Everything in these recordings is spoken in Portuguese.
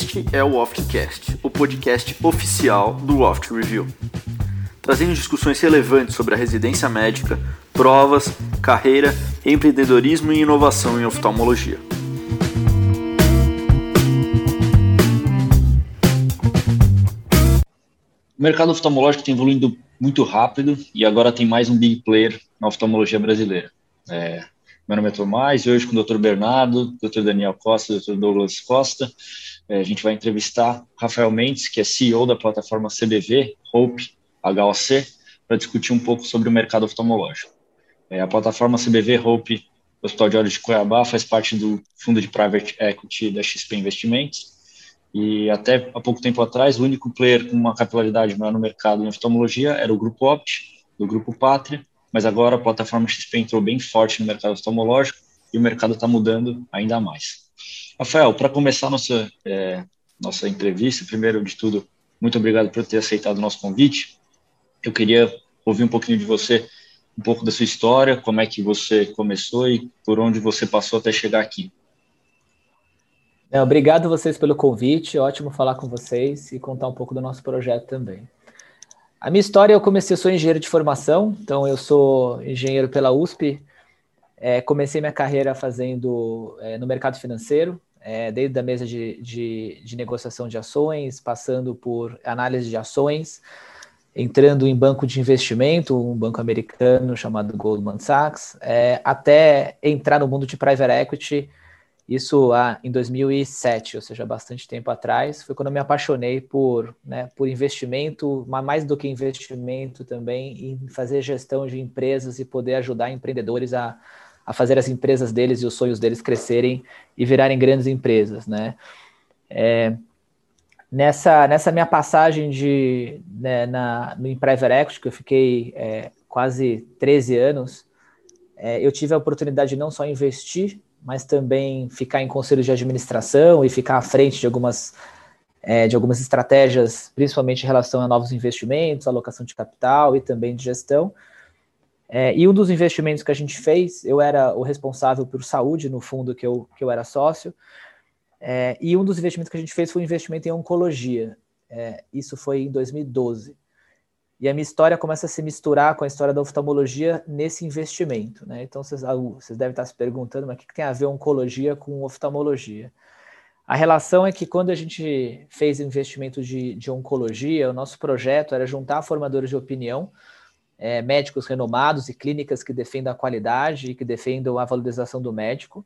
Este é o Oftcast, o podcast oficial do Oft Review, trazendo discussões relevantes sobre a residência médica, provas, carreira, empreendedorismo e inovação em oftalmologia. O mercado oftalmológico tem evoluindo muito rápido e agora tem mais um big player na oftalmologia brasileira. É, meu nome é Tomás e hoje com o Dr. Bernardo, Dr. Daniel Costa, Dr. Douglas Costa, a gente vai entrevistar Rafael Mendes, que é CEO da plataforma CBV, Hope HOC, para discutir um pouco sobre o mercado oftalmológico. É, a plataforma CBV Hope Hospital de Olhos de Cuiabá faz parte do fundo de private equity da XP Investimentos e até há pouco tempo atrás, o único player com uma capilaridade maior no mercado em oftalmologia era o Grupo Opt, do Grupo Pátria, mas agora a plataforma XP entrou bem forte no mercado oftalmológico e o mercado está mudando ainda mais. Rafael, para começar nossa, é, nossa entrevista, primeiro de tudo, muito obrigado por ter aceitado o nosso convite. Eu queria ouvir um pouquinho de você, um pouco da sua história, como é que você começou e por onde você passou até chegar aqui. É, obrigado vocês pelo convite, ótimo falar com vocês e contar um pouco do nosso projeto também. A minha história, eu comecei, eu sou engenheiro de formação, então eu sou engenheiro pela USP, é, comecei minha carreira fazendo é, no mercado financeiro, é, desde a mesa de, de, de, negociação de ações, passando por análise de ações, entrando em banco de investimento, um banco americano chamado Goldman Sachs, é, até entrar no mundo de private equity, isso ah, em 2007, ou seja, bastante tempo atrás, foi quando eu me apaixonei por, né, por investimento, mas mais do que investimento também, em fazer gestão de empresas e poder ajudar empreendedores a, a fazer as empresas deles e os sonhos deles crescerem e virarem grandes empresas, né? É, nessa, nessa minha passagem de, né, na, no Private Equity, que eu fiquei é, quase 13 anos, é, eu tive a oportunidade de não só investir mas também ficar em conselhos de administração e ficar à frente de algumas, é, de algumas estratégias, principalmente em relação a novos investimentos, alocação de capital e também de gestão. É, e um dos investimentos que a gente fez, eu era o responsável por saúde no fundo que eu, que eu era sócio, é, e um dos investimentos que a gente fez foi um investimento em oncologia. É, isso foi em 2012. E a minha história começa a se misturar com a história da oftalmologia nesse investimento. Né? Então, vocês, vocês devem estar se perguntando, mas o que tem a ver oncologia com oftalmologia? A relação é que quando a gente fez investimento de, de oncologia, o nosso projeto era juntar formadores de opinião, é, médicos renomados e clínicas que defendam a qualidade e que defendam a valorização do médico,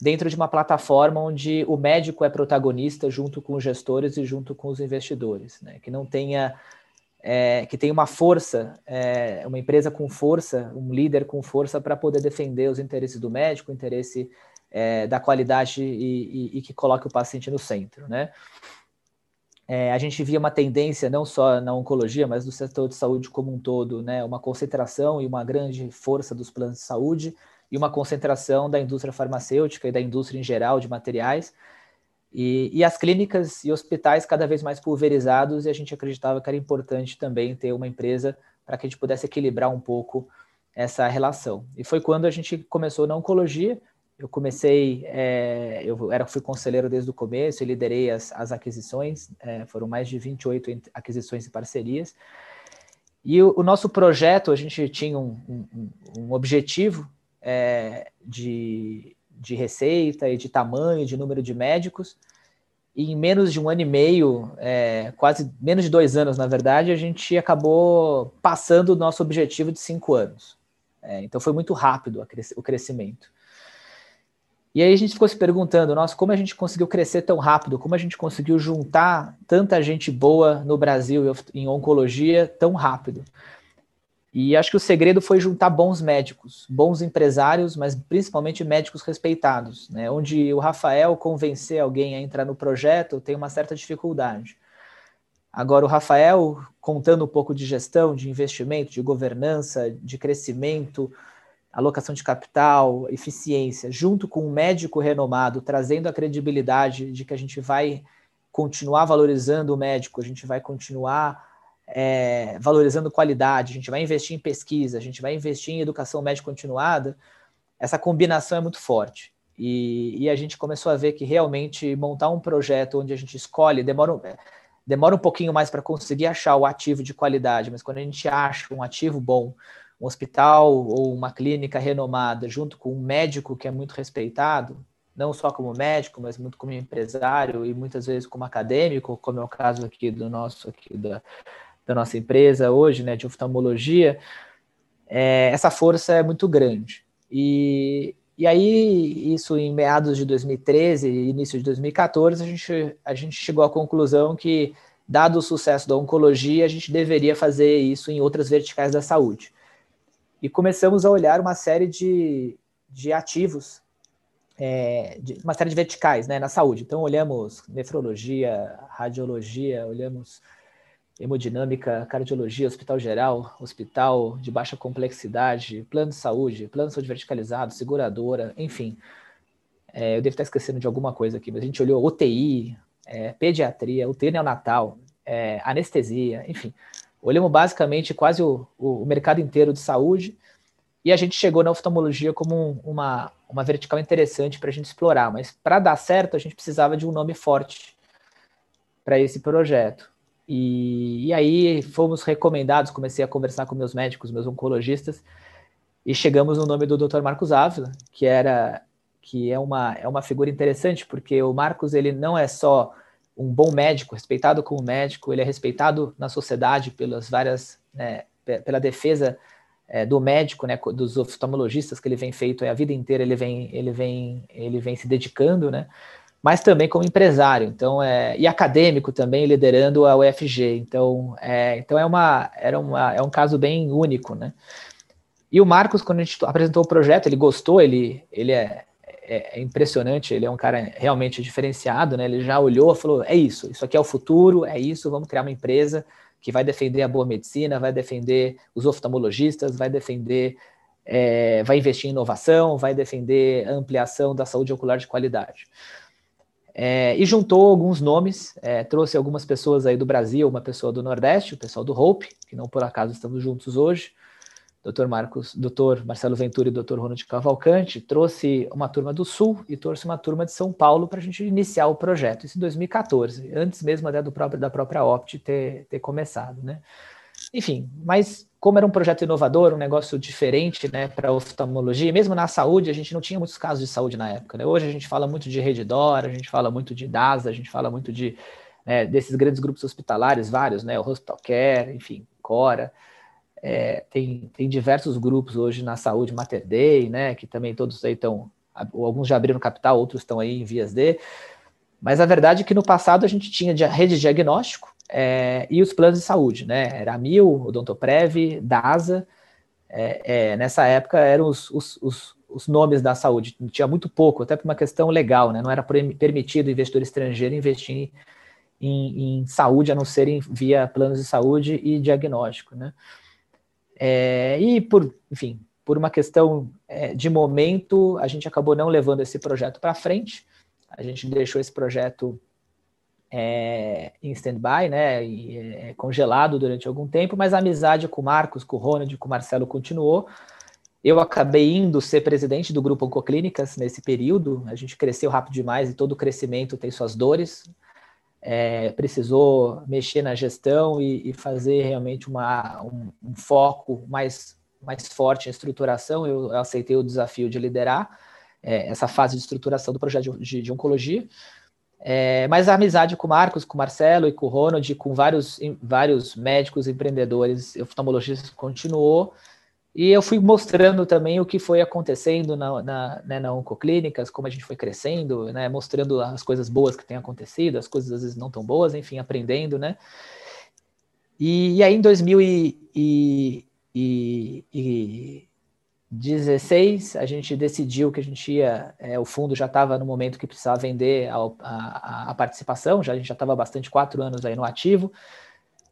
dentro de uma plataforma onde o médico é protagonista junto com os gestores e junto com os investidores, né? que não tenha é, que tem uma força, é, uma empresa com força, um líder com força para poder defender os interesses do médico, o interesse é, da qualidade e, e, e, que coloque o paciente no centro, né? É, a gente via uma tendência, não só na oncologia, mas no setor de saúde como um todo, né? Uma concentração e uma grande força dos planos de saúde e uma concentração da indústria farmacêutica e da indústria em geral de materiais, e, e, as clínicas e hospitais cada vez mais pulverizados, e a gente acreditava que era importante também ter uma empresa para que a gente pudesse equilibrar um pouco essa relação. E foi quando a gente começou na oncologia. Eu comecei, é, eu era, fui conselheiro desde o começo, e liderei as, as aquisições, é, foram mais de 28 aquisições e parcerias. E o, o nosso projeto, a gente tinha um, um, um objetivo é, de de receita e de tamanho, de número de médicos. E em menos de um ano e meio, é, quase menos de dois anos, na verdade, a gente acabou passando o nosso objetivo de cinco anos. É, então foi muito rápido o crescimento. E aí a gente ficou se perguntando, nossa, como a gente conseguiu crescer tão rápido? Como a gente conseguiu juntar tanta gente boa no Brasil em oncologia tão rápido? E acho que o segredo foi juntar bons médicos, bons empresários, mas principalmente médicos respeitados, né? Onde o Rafael convencer alguém a entrar no projeto tem uma certa dificuldade. Agora, o Rafael, contando um pouco de gestão, de investimento, de governança, de crescimento, alocação de capital, eficiência, junto com um médico renomado, trazendo a credibilidade de que a gente vai continuar valorizando o médico, a gente vai continuar é, valorizando qualidade, a gente vai investir em pesquisa, a gente vai investir em educação médica continuada, essa combinação é muito forte. E, e, a gente começou a ver que realmente montar um projeto onde a gente escolhe demora, demora um pouquinho mais para conseguir achar o ativo de qualidade, mas quando a gente acha um ativo bom, um hospital ou uma clínica renomada, junto com um médico que é muito respeitado, não só como médico, mas muito como empresário e muitas vezes como acadêmico, como é o caso aqui do nosso aqui da, da nossa empresa hoje, né, de oftalmologia, é, essa força é muito grande. E, e aí, isso em meados de 2013 e início de 2014, a gente, a gente chegou à conclusão que, dado o sucesso da oncologia, a gente deveria fazer isso em outras verticais da saúde. E começamos a olhar uma série de, de ativos, é, de, uma série de verticais né, na saúde. Então, olhamos nefrologia, radiologia, olhamos hemodinâmica, cardiologia, hospital geral, hospital de baixa complexidade, plano de saúde, plano de saúde verticalizado, seguradora, enfim. É, eu devo estar esquecendo de alguma coisa aqui, mas a gente olhou UTI, é, pediatria, UTI neonatal, é, anestesia, enfim. Olhamos basicamente quase o, o, mercado inteiro de saúde e a gente chegou na oftalmologia como um, uma, uma vertical interessante para a gente explorar, mas para dar certo a gente precisava de um nome forte para esse projeto. E, e aí fomos recomendados, comecei a conversar com meus médicos, meus oncologistas, e chegamos no nome do Dr. Marcos Ávila, que era que é uma, é uma figura interessante, porque o Marcos ele não é só um bom médico, respeitado como médico, ele é respeitado na sociedade pelas várias, né, pela defesa é, do médico, né, dos oftalmologistas que ele vem feito é, a vida inteira, ele vem, ele vem, ele vem se dedicando, né, mas também como empresário, então é, e acadêmico também liderando a UFG, então é, então é uma era uma é um caso bem único, né? E o Marcos quando a gente apresentou o projeto, ele gostou, ele ele é, é, é impressionante, ele é um cara realmente diferenciado, né? Ele já olhou, falou é isso, isso aqui é o futuro, é isso, vamos criar uma empresa que vai defender a boa medicina, vai defender os oftalmologistas, vai defender é, vai investir em inovação, vai defender a ampliação da saúde ocular de qualidade. É, e juntou alguns nomes, é, trouxe algumas pessoas aí do Brasil, uma pessoa do Nordeste, o pessoal do Hope, que não por acaso estamos juntos hoje, Dr. Marcos, Dr. Marcelo Ventura e Dr. Ronald Cavalcante, trouxe uma turma do Sul e trouxe uma turma de São Paulo para a gente iniciar o projeto, isso em 2014, antes mesmo até do próprio, da própria Opt ter, ter começado, né? Enfim, mas como era um projeto inovador, um negócio diferente né, para oftalmologia, mesmo na saúde, a gente não tinha muitos casos de saúde na época. Né? Hoje a gente fala muito de Redditor, a gente fala muito de DASA, a gente fala muito de né, desses grandes grupos hospitalares, vários, né, o Hospital Care, enfim, Cora. É, tem, tem diversos grupos hoje na saúde, Mater Dei, né, que também todos aí estão, alguns já abriram capital, outros estão aí em vias de. Mas a verdade é que no passado a gente tinha rede de diagnóstico, é, e os planos de saúde, né? Era a Mil, Odontoprev, DASA. É, é, nessa época eram os, os, os, os, nomes da saúde. Tinha muito pouco, até por uma questão legal, né? Não era permitido investidor estrangeiro investir em, em saúde, a não ser em, via planos de saúde e diagnóstico, né? É, e por, enfim, por uma questão é, de momento, a gente acabou não levando esse projeto para frente. A gente deixou esse projeto é, em stand-by, né, e, é, congelado durante algum tempo, mas a amizade com o Marcos, com o Ronald, com o Marcelo continuou. Eu acabei indo ser presidente do grupo Oncoclínicas nesse período. A gente cresceu rápido demais e todo crescimento tem suas dores. É, precisou mexer na gestão e, e fazer realmente uma, um, um, foco mais, mais forte em estruturação. Eu, eu aceitei o desafio de liderar é, essa fase de estruturação do projeto de, de, de oncologia. É, mas a amizade com o Marcos, com o Marcelo e com o Ronald, com vários, vários médicos, empreendedores, oftalmologistas, continuou. E eu fui mostrando também o que foi acontecendo na, na, né, na Oncoclínicas, como a gente foi crescendo, né, mostrando as coisas boas que têm acontecido, as coisas às vezes não tão boas, enfim, aprendendo, né. E, e aí em 2000 e, e, e 16, a gente decidiu que a gente ia, é, o fundo já estava no momento que precisava vender a, a, a participação, já, a gente já estava bastante quatro anos aí no ativo,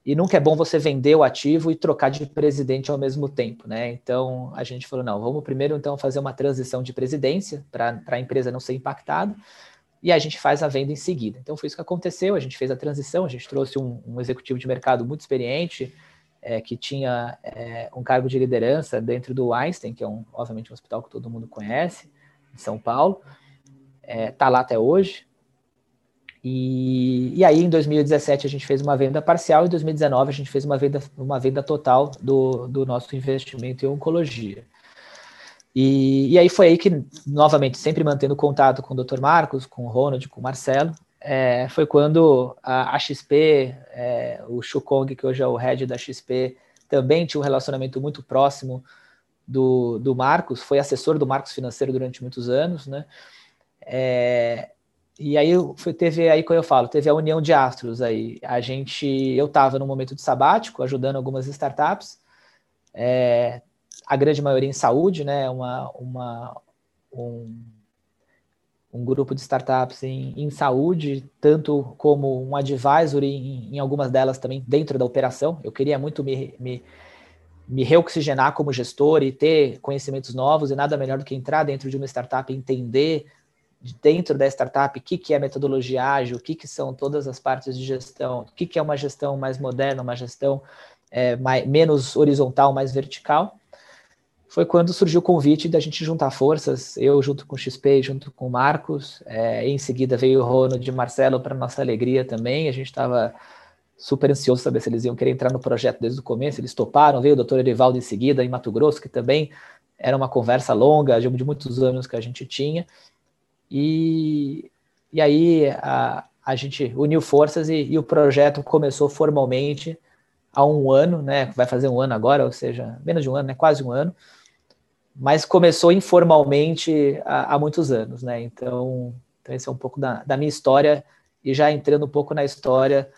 e nunca é bom você vender o ativo e trocar de presidente ao mesmo tempo, né? Então a gente falou, não, vamos primeiro então fazer uma transição de presidência para a empresa não ser impactada, e a gente faz a venda em seguida. Então foi isso que aconteceu, a gente fez a transição, a gente trouxe um, um executivo de mercado muito experiente, é, que tinha é, um cargo de liderança dentro do Einstein, que é um, obviamente um hospital que todo mundo conhece, em São Paulo. está é, lá até hoje. E, e, aí, em 2017, a gente fez uma venda parcial, e em 2019, a gente fez uma venda, uma venda total do, do nosso investimento em oncologia. E, e, aí foi aí que, novamente, sempre mantendo contato com o Dr. Marcos, com o Ronald, com o Marcelo, é, foi quando a, XP, é, o Shukong, que hoje é o head da XP, também tinha um relacionamento muito próximo do, do Marcos, foi assessor do Marcos Financeiro durante muitos anos, né? É, e aí foi, teve aí como eu falo, teve a união de astros aí. A gente, eu estava no momento de sabático, ajudando algumas startups, é, a grande maioria em saúde, né? Uma, uma um, um grupo de startups em, em saúde, tanto como um advisor em, em, algumas delas também dentro da operação. Eu queria muito me, me, me reoxigenar como gestor e ter conhecimentos novos, e nada melhor do que entrar dentro de uma startup e entender dentro da startup o que, que é metodologia ágil, o que, que são todas as partes de gestão, o que, que é uma gestão mais moderna, uma gestão é, mais, menos horizontal, mais vertical foi quando surgiu o convite da gente juntar forças, eu junto com o XP, junto com o Marcos, é, em seguida veio o Ronald e Marcelo para nossa alegria também, a gente estava super ansioso saber se eles iam querer entrar no projeto desde o começo, eles toparam, veio o doutor Erivaldo em seguida, em Mato Grosso, que também era uma conversa longa, de, de muitos anos que a gente tinha, e, e aí a, a gente uniu forças e, e o projeto começou formalmente há um ano, né, vai fazer um ano agora, ou seja, menos de um ano, né, quase um ano, mas começou informalmente há, há muitos anos, né? Então, então, esse é um pouco da, da, minha história e já entrando um pouco na história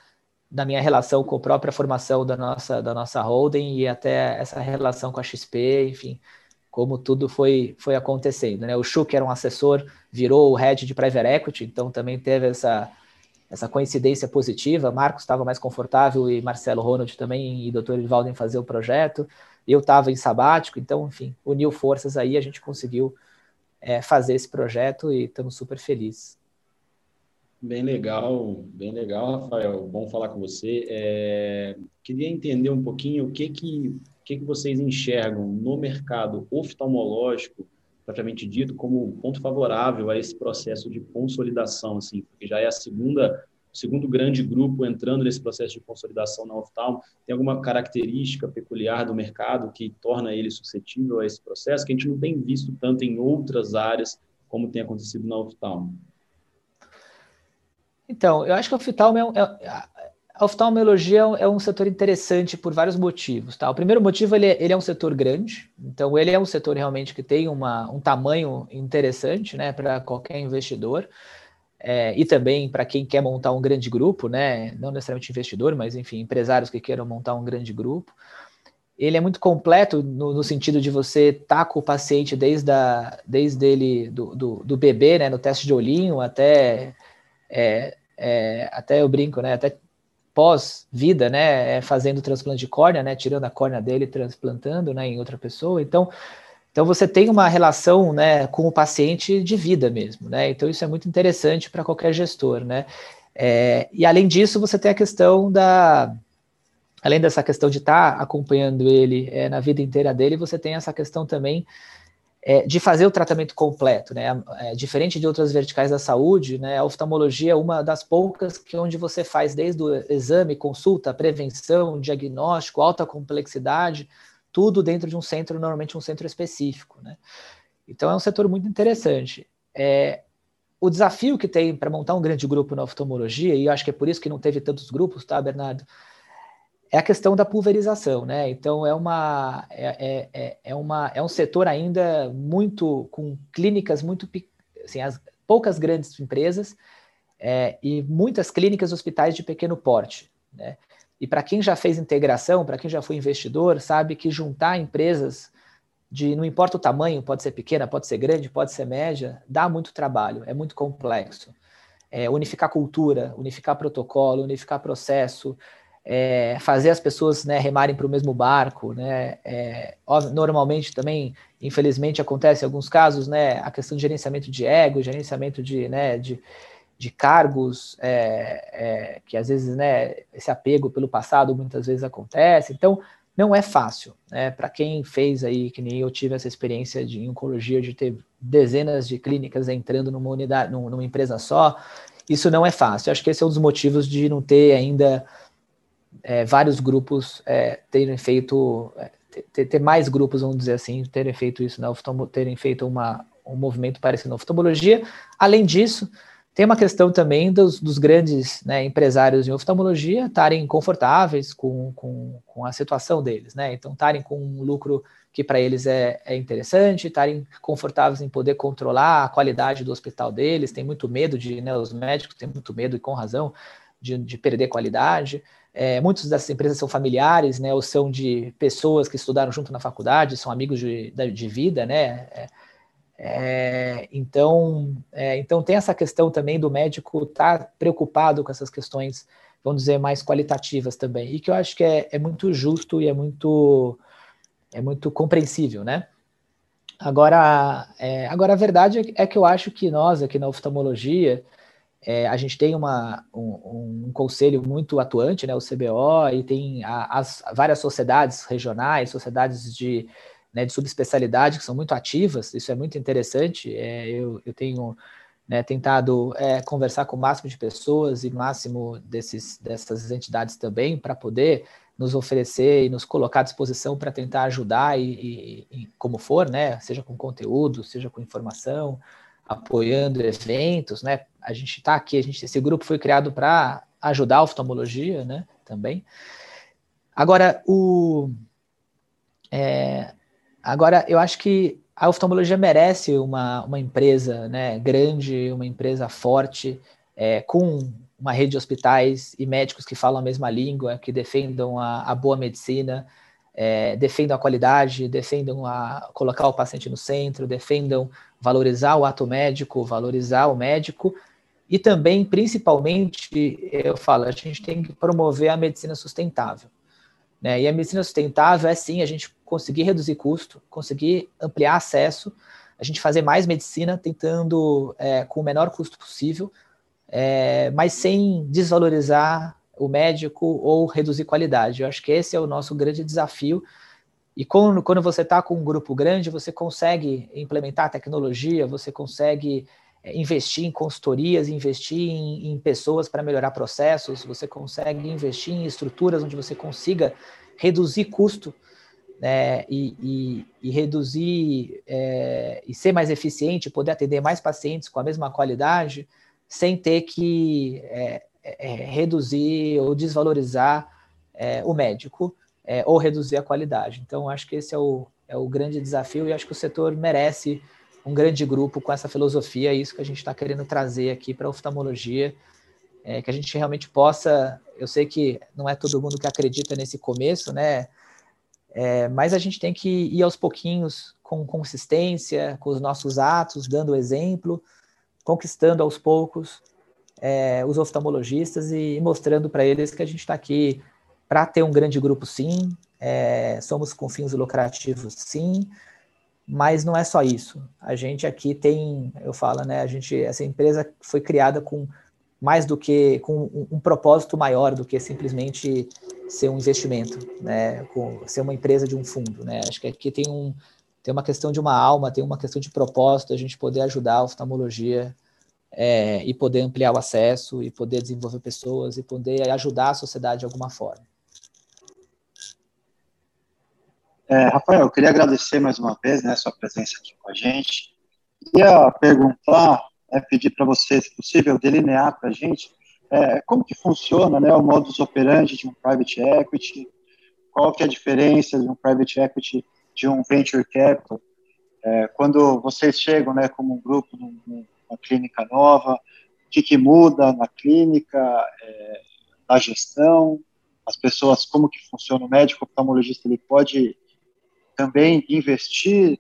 da minha relação com a própria formação da nossa, da nossa holding e até essa relação com a XP, enfim, como tudo foi, foi acontecendo, né? O Chu, que era um assessor, virou o head de private equity, então também teve essa, essa coincidência positiva. Marcos estava mais confortável e Marcelo Ronald também e Dr. Edvaldo em fazer o projeto eu estava em sabático, então, enfim, uniu forças aí, a gente conseguiu é, fazer esse projeto e estamos super felizes. Bem legal, bem legal, Rafael. Bom falar com você. É, queria entender um pouquinho o que que, que que vocês enxergam no mercado oftalmológico, propriamente dito, como ponto favorável a esse processo de consolidação, assim, porque já é a segunda segundo grande grupo entrando nesse processo de consolidação na oftalmo, tem alguma característica peculiar do mercado que torna ele suscetível a esse processo, que a gente não tem visto tanto em outras áreas como tem acontecido na oftalmo? Então, eu acho que a oftalmo é, é a oftalmologia é um setor interessante por vários motivos. Tá? O primeiro motivo, ele é, ele é um setor grande, então ele é um setor realmente que tem uma, um tamanho interessante né, para qualquer investidor é, e também para quem quer montar um grande grupo, né? Não necessariamente investidor, mas enfim, empresários que queiram montar um grande grupo. Ele é muito completo no, no sentido de você estar tá com o paciente desde, a, desde ele, do, do, do, bebê, né? No teste de olhinho até, é, é, até eu brinco, né? Até pós-vida, né? É, fazendo transplante de córnea, né? Tirando a córnea dele, transplantando, né? Em outra pessoa. Então, então você tem uma relação né, com o paciente de vida mesmo, né? Então isso é muito interessante para qualquer gestor, né? É, e além disso, você tem a questão da. Além dessa questão de estar tá acompanhando ele é, na vida inteira dele, você tem essa questão também é, de fazer o tratamento completo, né? É, diferente de outras verticais da saúde, né? A oftalmologia é uma das poucas que onde você faz desde o exame, consulta, prevenção, diagnóstico, alta complexidade, tudo dentro de um centro, normalmente um centro específico. Né? Então é um setor muito interessante. É, o desafio que tem para montar um grande grupo na oftalmologia, e eu acho que é por isso que não teve tantos grupos, tá, Bernardo? É a questão da pulverização, né? Então é uma é, é, é, é uma é um setor ainda muito com clínicas muito assim, as, poucas grandes empresas é, e muitas clínicas hospitais de pequeno porte, né? E para quem já fez integração, para quem já foi investidor, sabe que juntar empresas de não importa o tamanho, pode ser pequena, pode ser grande, pode ser média, dá muito trabalho, é muito complexo. É, unificar cultura, unificar protocolo, unificar processo, é, fazer as pessoas né, remarem para o mesmo barco, né? É, normalmente também, infelizmente, acontece em alguns casos, né, a questão de gerenciamento de ego, gerenciamento de, né, de, de cargos é, é, que às vezes né, esse apego pelo passado muitas vezes acontece. Então, não é fácil. Né? Para quem fez aí, que nem eu tive essa experiência de oncologia, de ter dezenas de clínicas entrando numa unidade, numa empresa só, isso não é fácil. Acho que esse é um dos motivos de não ter ainda é, vários grupos é, terem feito, é, ter, ter, mais grupos, vamos dizer assim, terem feito isso, né? terem feito uma, um movimento parecido na oftalmologia. Além disso, tem uma questão também dos, dos grandes né, empresários em oftalmologia estarem confortáveis com, com, com, a situação deles, né? Então, estarem com um lucro que para eles é, é interessante, estarem confortáveis em poder controlar a qualidade do hospital deles, tem muito medo de, né, os médicos têm muito medo, e com razão, de, de perder qualidade. É, muitas dessas empresas são familiares, né, ou são de pessoas que estudaram junto na faculdade, são amigos de, de vida, né? É, é, então, é, então tem essa questão também do médico estar tá preocupado com essas questões, vamos dizer, mais qualitativas também, e que eu acho que é, é muito justo e é muito, é muito compreensível, né? Agora, é, agora a verdade é que eu acho que nós aqui na oftalmologia, é, a gente tem uma, um, um, conselho muito atuante, né, o CBO, e tem a, as várias sociedades regionais, sociedades de né, de subespecialidade que são muito ativas, isso é muito interessante. É, eu, eu tenho né, tentado é, conversar com o máximo de pessoas e máximo desses, dessas entidades também para poder nos oferecer e nos colocar à disposição para tentar ajudar e, e, e, como for, né, seja com conteúdo, seja com informação, apoiando eventos, né? A gente está aqui, a gente, esse grupo foi criado para ajudar a oftalmologia, né? Também. Agora, o, é, Agora, eu acho que a oftalmologia merece uma, uma empresa né, grande, uma empresa forte, é, com uma rede de hospitais e médicos que falam a mesma língua, que defendam a, a boa medicina, é, defendam a qualidade, defendam a colocar o paciente no centro, defendam valorizar o ato médico, valorizar o médico e também, principalmente, eu falo, a gente tem que promover a medicina sustentável. Né? E a medicina sustentável é sim a gente conseguir reduzir custo, conseguir ampliar acesso, a gente fazer mais medicina tentando é, com o menor custo possível, é, mas sem desvalorizar o médico ou reduzir qualidade. Eu acho que esse é o nosso grande desafio. E quando, quando você está com um grupo grande, você consegue implementar tecnologia, você consegue é, investir em consultorias, investir em, em pessoas para melhorar processos, você consegue investir em estruturas onde você consiga reduzir custo né, e, e, e, reduzir é, e ser mais eficiente, poder atender mais pacientes com a mesma qualidade, sem ter que é, é, reduzir ou desvalorizar é, o médico é, ou reduzir a qualidade. Então, acho que esse é o, é o grande desafio e acho que o setor merece um grande grupo com essa filosofia, é isso que a gente está querendo trazer aqui para a oftalmologia, é, que a gente realmente possa. Eu sei que não é todo mundo que acredita nesse começo, né? É, mas a gente tem que ir aos pouquinhos, com consistência, com os nossos atos, dando exemplo, conquistando aos poucos é, os oftalmologistas e mostrando para eles que a gente está aqui para ter um grande grupo, sim, é, somos com fins lucrativos, sim, mas não é só isso. A gente aqui tem, eu falo, né? A gente, essa empresa foi criada com mais do que com um, um propósito maior do que simplesmente ser um investimento, né? Com, ser uma empresa de um fundo, né? Acho que aqui tem um tem uma questão de uma alma, tem uma questão de propósito, a gente poder ajudar a oftalmologia é, e poder ampliar o acesso e poder desenvolver pessoas e poder ajudar a sociedade de alguma forma. É, Rafael, eu queria agradecer mais uma vez né, sua presença aqui com a gente. Queria perguntar, é, pedir para você, se possível, delinear para a gente é, como que funciona né, o modus operandi de um private equity, qual que é a diferença de um private equity de um venture capital, é, quando vocês chegam né, como um grupo numa clínica nova, o que, que muda na clínica, é, na gestão, as pessoas, como que funciona? O médico oftalmologista, ele pode também investir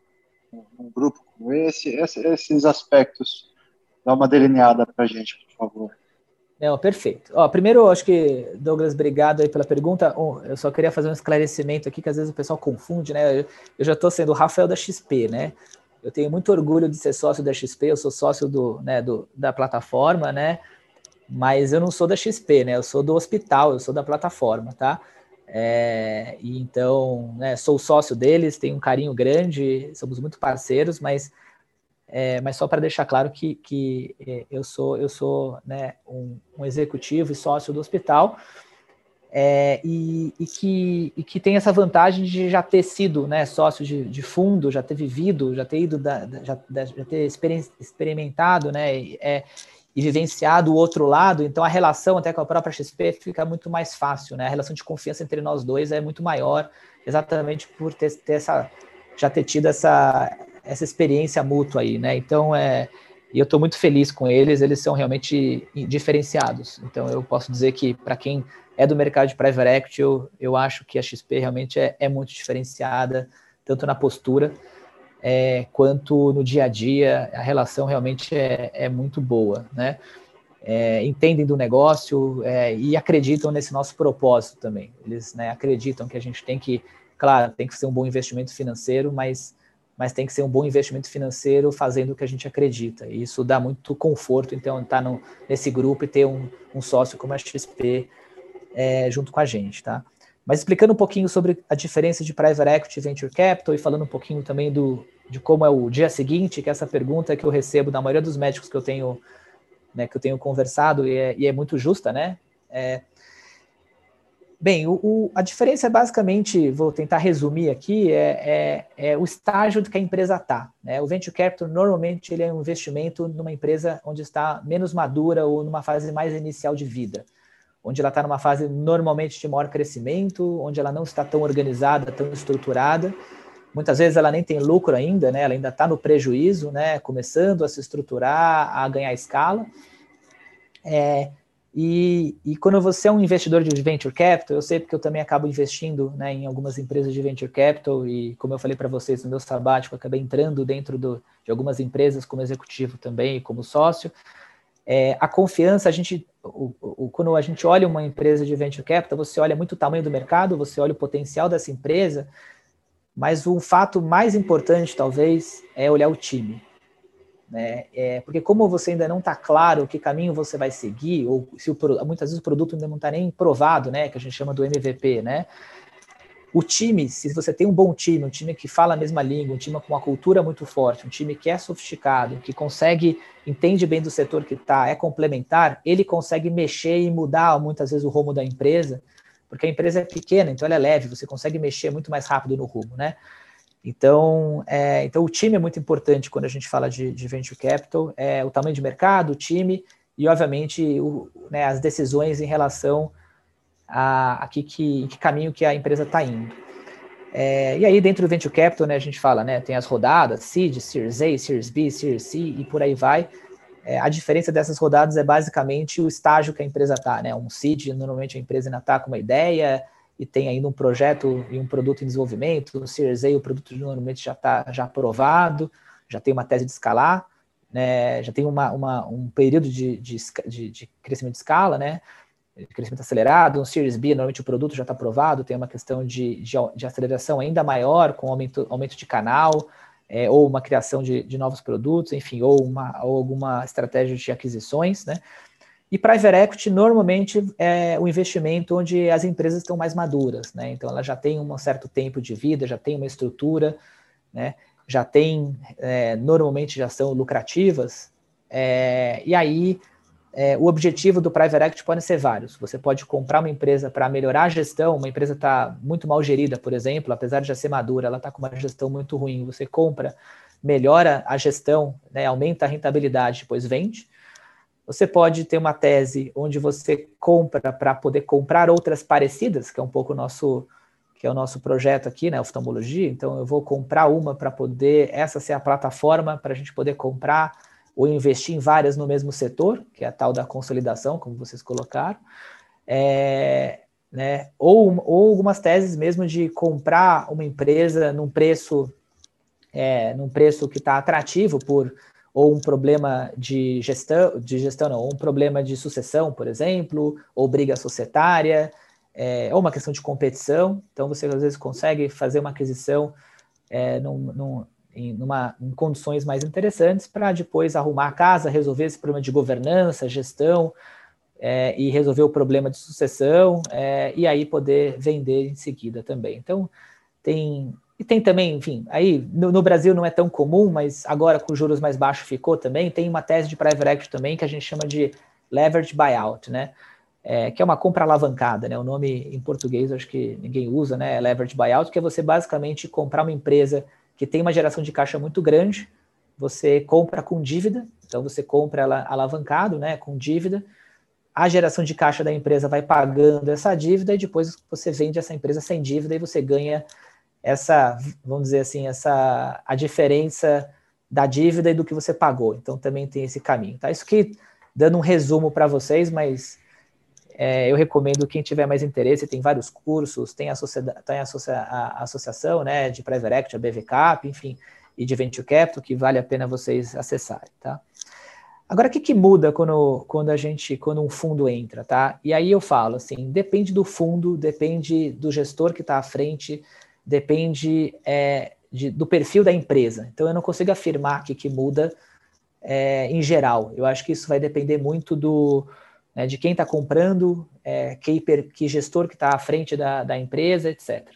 num grupo como esse, esses aspectos, dá uma delineada para a gente, por favor. Não, perfeito. Ó, primeiro, acho que, Douglas, obrigado aí pela pergunta. eu só queria fazer um esclarecimento aqui, que às vezes o pessoal confunde, né? Eu, já estou sendo o Rafael da XP, né? Eu tenho muito orgulho de ser sócio da XP, eu sou sócio do, né, do, da plataforma, né? Mas eu não sou da XP, né? Eu sou do hospital, eu sou da plataforma, tá? É, e então, né, sou sócio deles, tenho um carinho grande, somos muito parceiros, mas, é, mas só para deixar claro que, que é, eu sou, eu sou né, um, um executivo e sócio do hospital, é, e, e, que, e que tem essa vantagem de já ter sido né, sócio de, de fundo, já ter vivido, já ter ido, da, já, já, ter experimentado né, é, e vivenciado o outro lado, então a relação até com a própria XP fica muito mais fácil, né? A relação de confiança entre nós dois é muito maior, exatamente por ter, ter essa, já ter tido essa, essa experiência mútua aí, né? Então é e eu estou muito feliz com eles, eles são realmente diferenciados. Então eu posso dizer que para quem é do mercado de private equity, eu, eu acho que a XP realmente é, é muito diferenciada, tanto na postura é, quanto no dia a dia, a relação realmente é, é muito boa, né? É, entendem do negócio é, e acreditam nesse nosso propósito também. Eles né, acreditam que a gente tem que, claro, tem que ser um bom investimento financeiro, mas, mas tem que ser um bom investimento financeiro fazendo o que a gente acredita. E isso dá muito conforto, então, estar tá nesse grupo e ter um, um sócio como a XP é, junto com a gente, tá? Mas explicando um pouquinho sobre a diferença de private equity e venture capital e falando um pouquinho também do, de como é o dia seguinte, que é essa pergunta que eu recebo da maioria dos médicos que eu tenho, né, que eu tenho conversado e é, e é muito justa, né? É, bem, o, o, a diferença é basicamente, vou tentar resumir aqui, é, é, é o estágio que a empresa está. Né? O venture capital normalmente ele é um investimento numa empresa onde está menos madura ou numa fase mais inicial de vida onde ela está numa fase normalmente de maior crescimento, onde ela não está tão organizada, tão estruturada. Muitas vezes ela nem tem lucro ainda, né? Ela ainda está no prejuízo, né? Começando a se estruturar, a ganhar escala. É, e, e, quando você é um investidor de venture capital, eu sei porque eu também acabo investindo né, em algumas empresas de venture capital e, como eu falei para vocês no meu sabático, acabei entrando dentro do, de algumas empresas como executivo também como sócio. É, a confiança, a gente, o, o, quando a gente olha uma empresa de venture capital, você olha muito o tamanho do mercado, você olha o potencial dessa empresa, mas o fato mais importante, talvez, é olhar o time. Né? É, porque como você ainda não está claro que caminho você vai seguir, ou se o, muitas vezes o produto ainda não está nem provado, né, que a gente chama do MVP, né? O time, se você tem um bom time, um time que fala a mesma língua, um time com uma cultura muito forte, um time que é sofisticado, que consegue, entende bem do setor que está, é complementar, ele consegue mexer e mudar muitas vezes o rumo da empresa, porque a empresa é pequena, então ela é leve, você consegue mexer muito mais rápido no rumo, né? Então, é, então o time é muito importante quando a gente fala de, de venture capital, é o tamanho de mercado, o time e, obviamente, o, né, as decisões em relação a, a que, que, que caminho que a empresa está indo. É, e aí, dentro do Venture Capital, né, a gente fala, né, tem as rodadas, Seed, Series A, Series B, Series C e por aí vai. É, a diferença dessas rodadas é basicamente o estágio que a empresa está, né? Um Seed, normalmente a empresa ainda está com uma ideia e tem ainda um projeto e um produto em desenvolvimento. O Series A, o produto normalmente já está já aprovado, já tem uma tese de escalar, né? já tem uma, uma um período de, de, de, de crescimento de escala, né? Crescimento acelerado, um Series B, normalmente o produto já está aprovado, tem uma questão de, de, de, aceleração ainda maior, com aumento, aumento de canal, é, ou uma criação de, de, novos produtos, enfim, ou, uma, ou alguma estratégia de aquisições, né? E private equity normalmente é o investimento onde as empresas estão mais maduras, né? Então ela já tem um certo tempo de vida, já tem uma estrutura, né? Já tem, é, normalmente já são lucrativas, é, e aí é, o objetivo do Private Equity pode ser vários. Você pode comprar uma empresa para melhorar a gestão, uma empresa está muito mal gerida, por exemplo, apesar de já ser madura, ela está com uma gestão muito ruim. Você compra, melhora a gestão, né, aumenta a rentabilidade, depois vende. Você pode ter uma tese onde você compra para poder comprar outras parecidas, que é um pouco o nosso que é o nosso projeto aqui, né, oftalmologia. Então eu vou comprar uma para poder essa ser a plataforma para a gente poder comprar ou investir em várias no mesmo setor, que é a tal da consolidação, como vocês colocaram, é, né, ou, ou algumas teses mesmo de comprar uma empresa num preço, é, num preço que está atrativo por ou um problema de gestão, de gestão não, ou um problema de sucessão, por exemplo, ou briga societária, é, ou uma questão de competição. Então você às vezes consegue fazer uma aquisição é, num, num, em, numa, em condições mais interessantes para depois arrumar a casa, resolver esse problema de governança, gestão, é, e resolver o problema de sucessão é, e aí poder vender em seguida também. Então, tem. E tem também, enfim, aí no, no, Brasil não é tão comum, mas agora com juros mais baixos ficou também. Tem uma tese de private equity também que a gente chama de leverage buyout, né? É, que é uma compra alavancada, né? O nome em português acho que ninguém usa, né? É leverage buyout, que é você basicamente comprar uma empresa que tem uma geração de caixa muito grande, você compra com dívida, então você compra ela alavancado, né? Com dívida a geração de caixa da empresa vai pagando essa dívida e depois você vende essa empresa sem dívida e você ganha essa, vamos dizer assim, essa a diferença da dívida e do que você pagou. Então também tem esse caminho, tá? Isso que dando um resumo para vocês, mas é, eu recomendo quem tiver mais interesse, tem vários cursos, tem a, tem a, associa a associação, né, de Private Equity, a BVCAP, enfim, e de Venture Capital, que vale a pena vocês acessarem, tá? Agora, o que, que muda quando, quando a gente, quando um fundo entra, tá? E aí eu falo assim, depende do fundo, depende do gestor que está à frente, depende é, de, do perfil da empresa. Então eu não consigo afirmar que, que muda é, em geral. Eu acho que isso vai depender muito do né, de quem está comprando, é, que, que, gestor que está à frente da, da empresa, etc.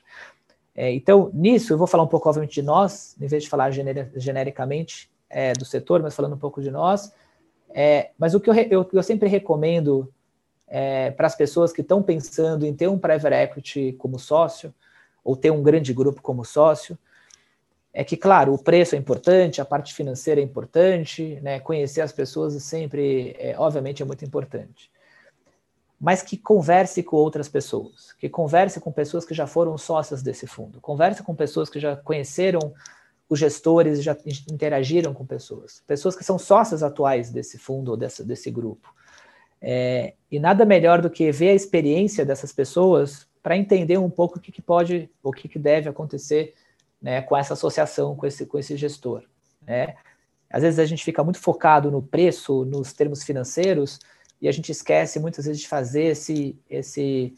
É, então, nisso, eu vou falar um pouco, obviamente, de nós, em vez de falar genericamente é, do setor, mas falando um pouco de nós. É, mas o que eu, eu, eu sempre recomendo é, para as pessoas que estão pensando em ter um private equity como sócio, ou ter um grande grupo como sócio, é que, claro, o preço é importante, a parte financeira é importante, né, conhecer as pessoas sempre, é, obviamente, é muito importante. Mas que converse com outras pessoas, que converse com pessoas que já foram sócias desse fundo, converse com pessoas que já conheceram os gestores já interagiram com pessoas, pessoas que são sócias atuais desse fundo ou desse, desse grupo. É, e nada melhor do que ver a experiência dessas pessoas para entender um pouco o que, que pode, o que, que deve acontecer né, com essa associação, com esse, com esse gestor. Né? Às vezes a gente fica muito focado no preço, nos termos financeiros, e a gente esquece muitas vezes de fazer esse, esse,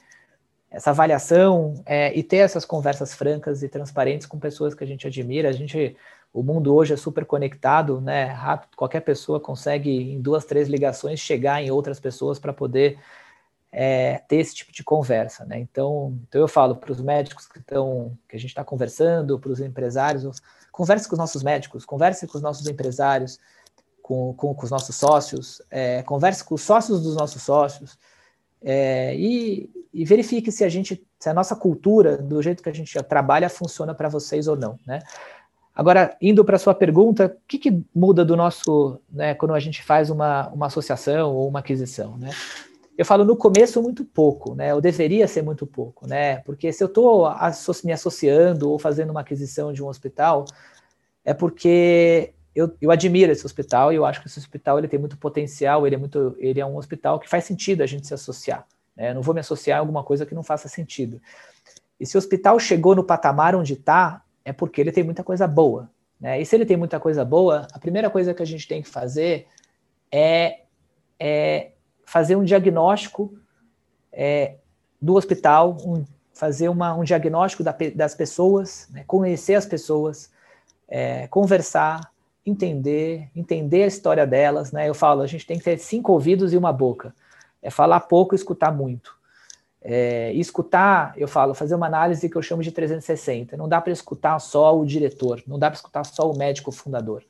essa avaliação é, e ter essas conversas francas e transparentes com pessoas que a gente admira. A gente, o mundo hoje é super conectado, né? Rápido, qualquer pessoa consegue em duas, três ligações chegar em outras pessoas para poder é, ter esse tipo de conversa, né? Então, então eu falo para os médicos que estão, que a gente está conversando, para os empresários, converse com os nossos médicos, converse com os nossos empresários, com, com, com os nossos sócios, é, converse com os sócios dos nossos sócios. É, e, e, verifique se a gente, se a nossa cultura, do jeito que a gente trabalha, funciona para vocês ou não, né? Agora, indo para a sua pergunta, o que, que, muda do nosso, né, quando a gente faz uma, uma associação ou uma aquisição, né? Eu falo no começo muito pouco, né? Eu deveria ser muito pouco, né? Porque se eu estou me associando ou fazendo uma aquisição de um hospital, é porque eu, eu admiro esse hospital e eu acho que esse hospital ele tem muito potencial, ele é, muito, ele é um hospital que faz sentido a gente se associar. Né? Eu não vou me associar a alguma coisa que não faça sentido. E se o hospital chegou no patamar onde está, é porque ele tem muita coisa boa. Né? E se ele tem muita coisa boa, a primeira coisa que a gente tem que fazer é, é fazer um diagnóstico é, do hospital, um, fazer uma, um diagnóstico da, das pessoas, né? conhecer as pessoas, é, conversar, entender, entender a história delas, né? Eu falo, a gente tem que ter cinco ouvidos e uma boca. É falar pouco e escutar muito. É, escutar, eu falo, fazer uma análise que eu chamo de 360. Não dá para escutar só o diretor, não dá para escutar só o médico fundador.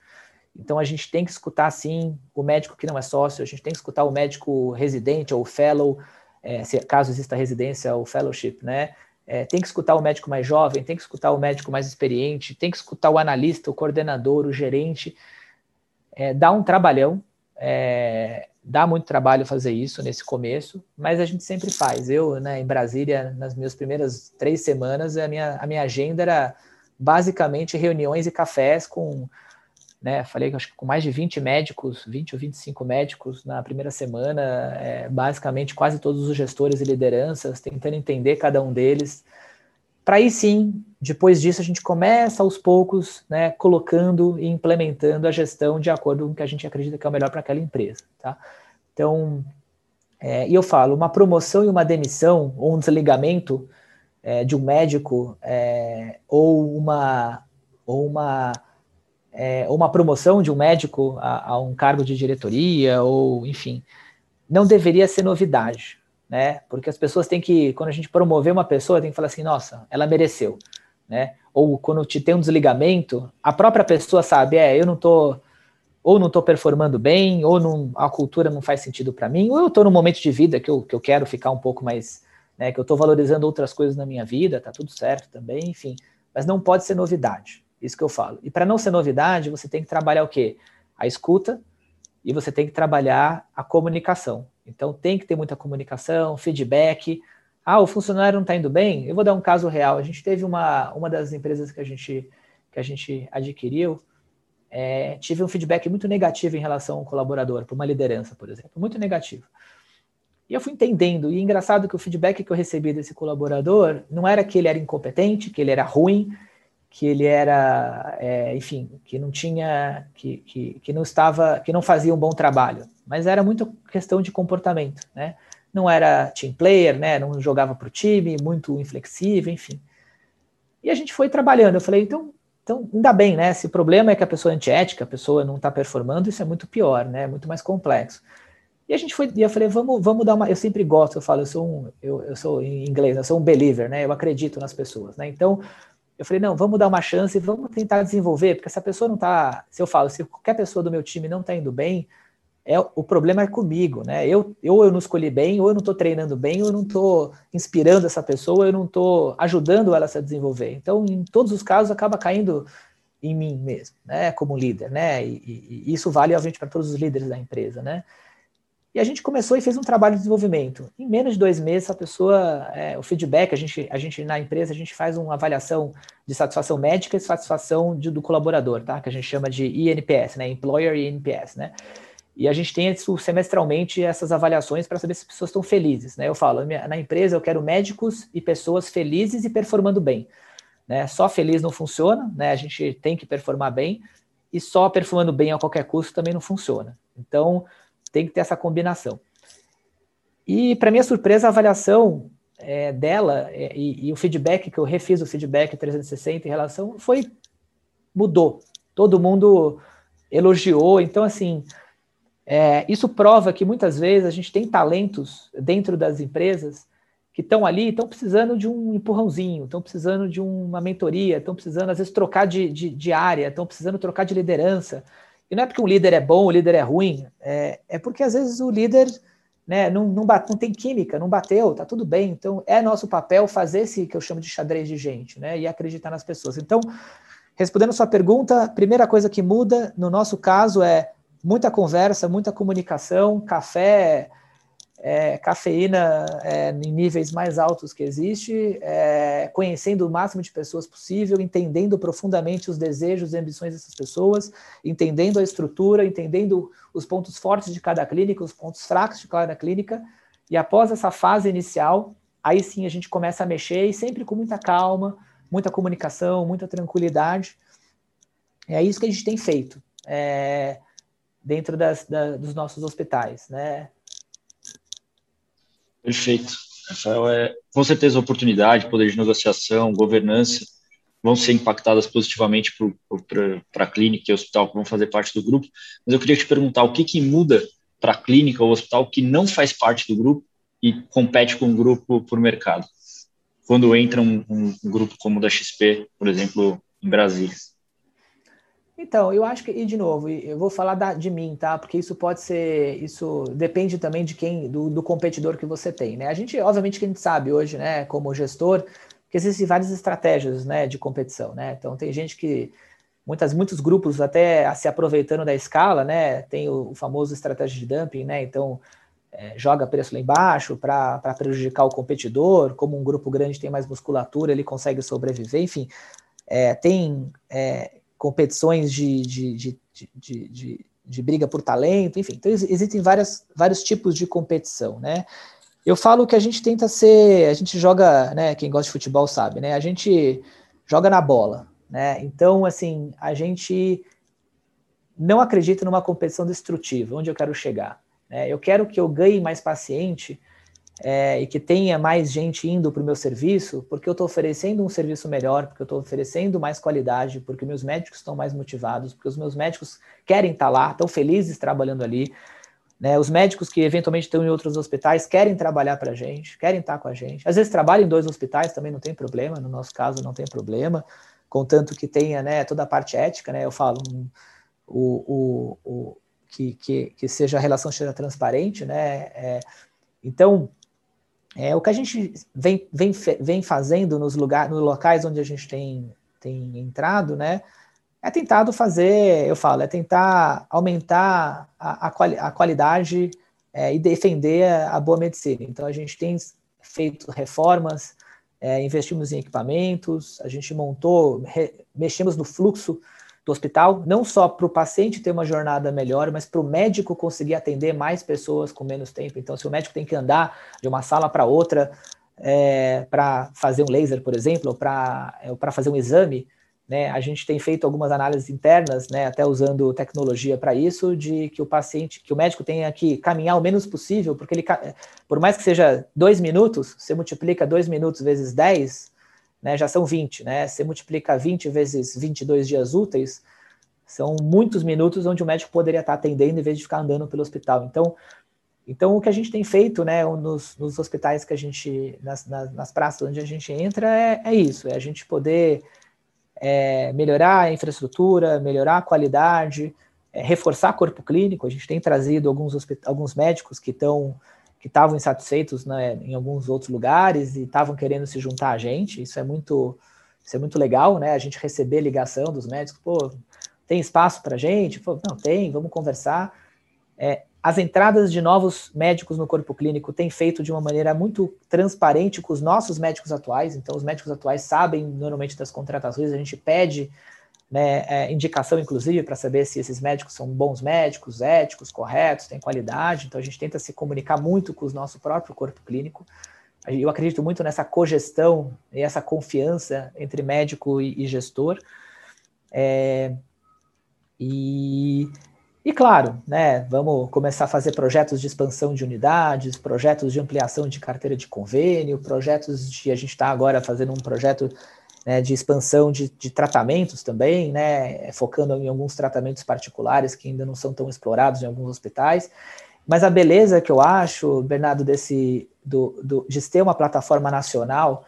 Então a gente tem que escutar sim o médico que não é sócio, a gente tem que escutar o médico residente ou fellow, é, se caso exista residência ou fellowship, né? É, tem que escutar o médico mais jovem, tem que escutar o médico mais experiente, tem que escutar o analista, o coordenador, o gerente. É, dá um trabalhão, é, dá muito trabalho fazer isso nesse começo, mas a gente sempre faz. Eu, né, em Brasília, nas minhas primeiras três semanas, a minha, a minha agenda era basicamente reuniões e cafés com né? Falei acho que com mais de 20 médicos, 20 ou 25 médicos na primeira semana, é, basicamente quase todos os gestores e lideranças, tentando entender cada um deles. Para aí sim, depois disso, a gente começa aos poucos, né, colocando e implementando a gestão de acordo com o que a gente acredita que é o melhor para aquela empresa. Tá? Então, é, e eu falo, uma promoção e uma demissão, ou um desligamento é, de um médico, é, ou uma, ou uma é, uma promoção de um médico a, a, um cargo de diretoria, ou enfim, não deveria ser novidade, né? Porque as pessoas têm que, quando a gente promover uma pessoa, tem que falar assim, nossa, ela mereceu, né? Ou quando te tem um desligamento, a própria pessoa sabe, é, eu não tô ou não estou performando bem, ou não, a cultura não faz sentido para mim, ou eu estou num momento de vida que eu, que eu quero ficar um pouco mais, né, que eu estou valorizando outras coisas na minha vida, tá tudo certo também, enfim. Mas não pode ser novidade, isso que eu falo. E para não ser novidade, você tem que trabalhar o quê? A escuta e você tem que trabalhar a comunicação. Então tem que ter muita comunicação, feedback. Ah, o funcionário não está indo bem? Eu vou dar um caso real. A gente teve uma, uma das empresas que a gente, que a gente adquiriu, é, tive um feedback muito negativo em relação ao colaborador, para uma liderança, por exemplo, muito negativo. E eu fui entendendo, e é engraçado que o feedback que eu recebi desse colaborador não era que ele era incompetente, que ele era ruim, que ele era, é, enfim, que não tinha, que, que, que não estava, que não fazia um bom trabalho, mas era muito questão de comportamento, né? Não era team player, né? Não jogava para o time, muito inflexível, enfim. E a gente foi trabalhando. Eu falei, então então, ainda bem, né? Se o problema é que a pessoa é antiética, a pessoa não está performando, isso é muito pior, né? É muito mais complexo. E a gente foi, e eu falei, vamos, vamos dar uma. Eu sempre gosto, eu falo, eu sou um, eu, eu sou em inglês, eu sou um believer, né? Eu acredito nas pessoas, né? Então, eu falei, não, vamos dar uma chance, vamos tentar desenvolver, porque se a pessoa não está, se eu falo, se qualquer pessoa do meu time não está indo bem, é, o problema é comigo, né? Eu, ou eu não escolhi bem, ou eu não estou treinando bem, ou eu não estou inspirando essa pessoa, ou eu não estou ajudando ela a se desenvolver. Então, em todos os casos, acaba caindo em mim mesmo, né? Como líder, né? E, e isso vale, obviamente, para todos os líderes da empresa, né? E a gente começou e fez um trabalho de desenvolvimento. Em menos de dois meses, a pessoa, é, o feedback, a gente, a gente na empresa, a gente faz uma avaliação de satisfação médica e satisfação de, do colaborador, tá? Que a gente chama de INPS, né? Employer INPS, né? E a gente tem isso semestralmente, essas avaliações para saber se as pessoas estão felizes. Né? Eu falo, na empresa eu quero médicos e pessoas felizes e performando bem. Né? Só feliz não funciona, né? a gente tem que performar bem, e só performando bem a qualquer custo também não funciona. Então, tem que ter essa combinação. E, para minha surpresa, a avaliação é, dela é, e, e, o feedback, que eu refiz o feedback 360 em relação, foi, mudou. Todo mundo elogiou. Então, assim, é, isso prova que muitas vezes a gente tem talentos dentro das empresas que estão ali, estão precisando de um empurrãozinho, estão precisando de uma mentoria, estão precisando, às vezes, trocar de, de, de área, estão precisando trocar de liderança. E não é porque um líder é bom, o líder é ruim, é, é porque às vezes o líder né, não, não, bate, não tem química, não bateu, tá tudo bem. Então, é nosso papel fazer esse que eu chamo de xadrez de gente, né? E acreditar nas pessoas. Então, respondendo sua pergunta, primeira coisa que muda, no nosso caso, é muita conversa, muita comunicação, café, é, cafeína é, em níveis mais altos que existe, é, conhecendo o máximo de pessoas possível, entendendo profundamente os desejos e ambições dessas pessoas, entendendo a estrutura, entendendo os pontos fortes de cada clínica, os pontos fracos de cada clínica, e após essa fase inicial, aí sim a gente começa a mexer e sempre com muita calma, muita comunicação, muita tranquilidade. É isso que a gente tem feito. É, dentro das, da, dos nossos hospitais, né? Perfeito. Rafael, é, com certeza oportunidade, poder de negociação, governança vão ser impactadas positivamente para a clínica e hospital que vão fazer parte do grupo. Mas eu queria te perguntar o que, que muda para a clínica ou hospital que não faz parte do grupo e compete com o grupo por mercado? Quando entra um, um, um grupo como o da XP, por exemplo, em Brasília. Então, eu acho que, e de novo, eu vou falar da, de mim, tá? Porque isso pode ser, isso depende também de quem, do, do, competidor que você tem, né? A gente, obviamente, que a gente sabe hoje, né, como gestor, que existem várias estratégias, né, de competição, né? Então, tem gente que, muitas, muitos grupos até se aproveitando da escala, né? Tem o, o famoso estratégia de dumping, né? Então, é, joga preço lá embaixo para prejudicar o competidor, como um grupo grande tem mais musculatura, ele consegue sobreviver, enfim. É, tem é, competições de, de, de, de, de, briga por talento, enfim. Então, existem várias, vários tipos de competição, né? Eu falo que a gente tenta ser, a gente joga, né? Quem gosta de futebol sabe, né? A gente joga na bola, né? Então, assim, a gente não acredita numa competição destrutiva, onde eu quero chegar. Né? Eu quero que eu ganhe mais paciente é, e que tenha mais gente indo para o meu serviço, porque eu estou oferecendo um serviço melhor, porque eu estou oferecendo mais qualidade, porque meus médicos estão mais motivados, porque os meus médicos querem estar tá lá, estão felizes trabalhando ali. Né? Os médicos que eventualmente estão em outros hospitais querem trabalhar para a gente, querem estar com a gente. Às vezes trabalham em dois hospitais, também não tem problema, no nosso caso não tem problema, contanto que tenha né, toda a parte ética, né? Eu falo, um, o, o, o, que, que, que seja a relação seja transparente, né? É, então, é, o que a gente vem, vem, vem fazendo nos, lugar, nos locais onde a gente tem, tem entrado, né? É tentado fazer, eu falo, é tentar aumentar a, a, quali, a qualidade é, e defender a boa medicina. Então, a gente tem feito reformas, é, investimos em equipamentos, a gente montou, mexemos no fluxo do hospital, não só para o paciente ter uma jornada melhor, mas para o médico conseguir atender mais pessoas com menos tempo. Então, se o médico tem que andar de uma sala para outra é, para fazer um laser, por exemplo, ou para é, fazer um exame, né, a gente tem feito algumas análises internas, né, até usando tecnologia para isso, de que o paciente, que o médico tenha que caminhar o menos possível, porque ele, por mais que seja dois minutos, você multiplica dois minutos vezes 10, né, já são 20, né? Você multiplica 20 vezes 22 dias úteis, são muitos minutos onde o médico poderia estar atendendo em vez de ficar andando pelo hospital. Então, então o que a gente tem feito, né, nos, nos hospitais que a gente, nas, nas, nas, praças onde a gente entra, é, é isso, é a gente poder é, melhorar a infraestrutura, melhorar a qualidade, é, reforçar corpo clínico. A gente tem trazido alguns, alguns médicos que estão que estavam insatisfeitos né, em alguns outros lugares e estavam querendo se juntar a gente. Isso é muito, isso é muito legal, né? A gente receber ligação dos médicos, pô, tem espaço para gente? Pô, não tem, vamos conversar. É, as entradas de novos médicos no corpo clínico têm feito de uma maneira muito transparente com os nossos médicos atuais. Então, os médicos atuais sabem normalmente das contratações. A gente pede né, é, indicação, inclusive, para saber se esses médicos são bons médicos, éticos, corretos, têm qualidade. Então, a gente tenta se comunicar muito com o nosso próprio corpo clínico. Eu acredito muito nessa cogestão e essa confiança entre médico e, e gestor. É, e, e, claro, né, vamos começar a fazer projetos de expansão de unidades, projetos de ampliação de carteira de convênio, projetos de. A gente está agora fazendo um projeto né, de expansão de, de, tratamentos também, né, focando em alguns tratamentos particulares que ainda não são tão explorados em alguns hospitais. Mas a beleza que eu acho, Bernardo, desse do, do, de ter uma plataforma nacional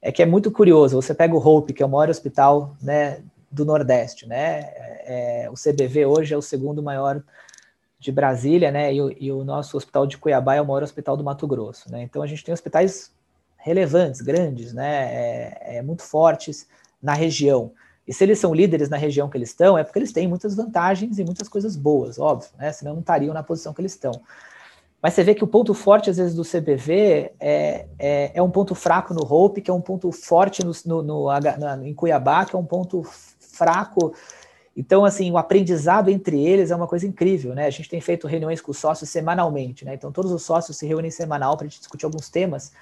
é que é muito curioso. Você pega o Hope, que é o maior hospital né, do Nordeste, né? É, o CBV hoje é o segundo maior de Brasília, né? E o, e o, nosso hospital de Cuiabá é o maior hospital do Mato Grosso, né? Então a gente tem hospitais relevantes, grandes, né, é, é, muito fortes na região. E se eles são líderes na região que eles estão, é porque eles têm muitas vantagens e muitas coisas boas, óbvio, né? Senão não estariam na posição que eles estão. Mas você vê que o ponto forte, às vezes, do CBV é, é, é um ponto fraco no Hope, que é um ponto forte no, no, no, no, em Cuiabá, que é um ponto fraco. Então, assim, o aprendizado entre eles é uma coisa incrível, né? A gente tem feito reuniões com os sócios semanalmente, né? Então, todos os sócios se reúnem semanal para discutir alguns temas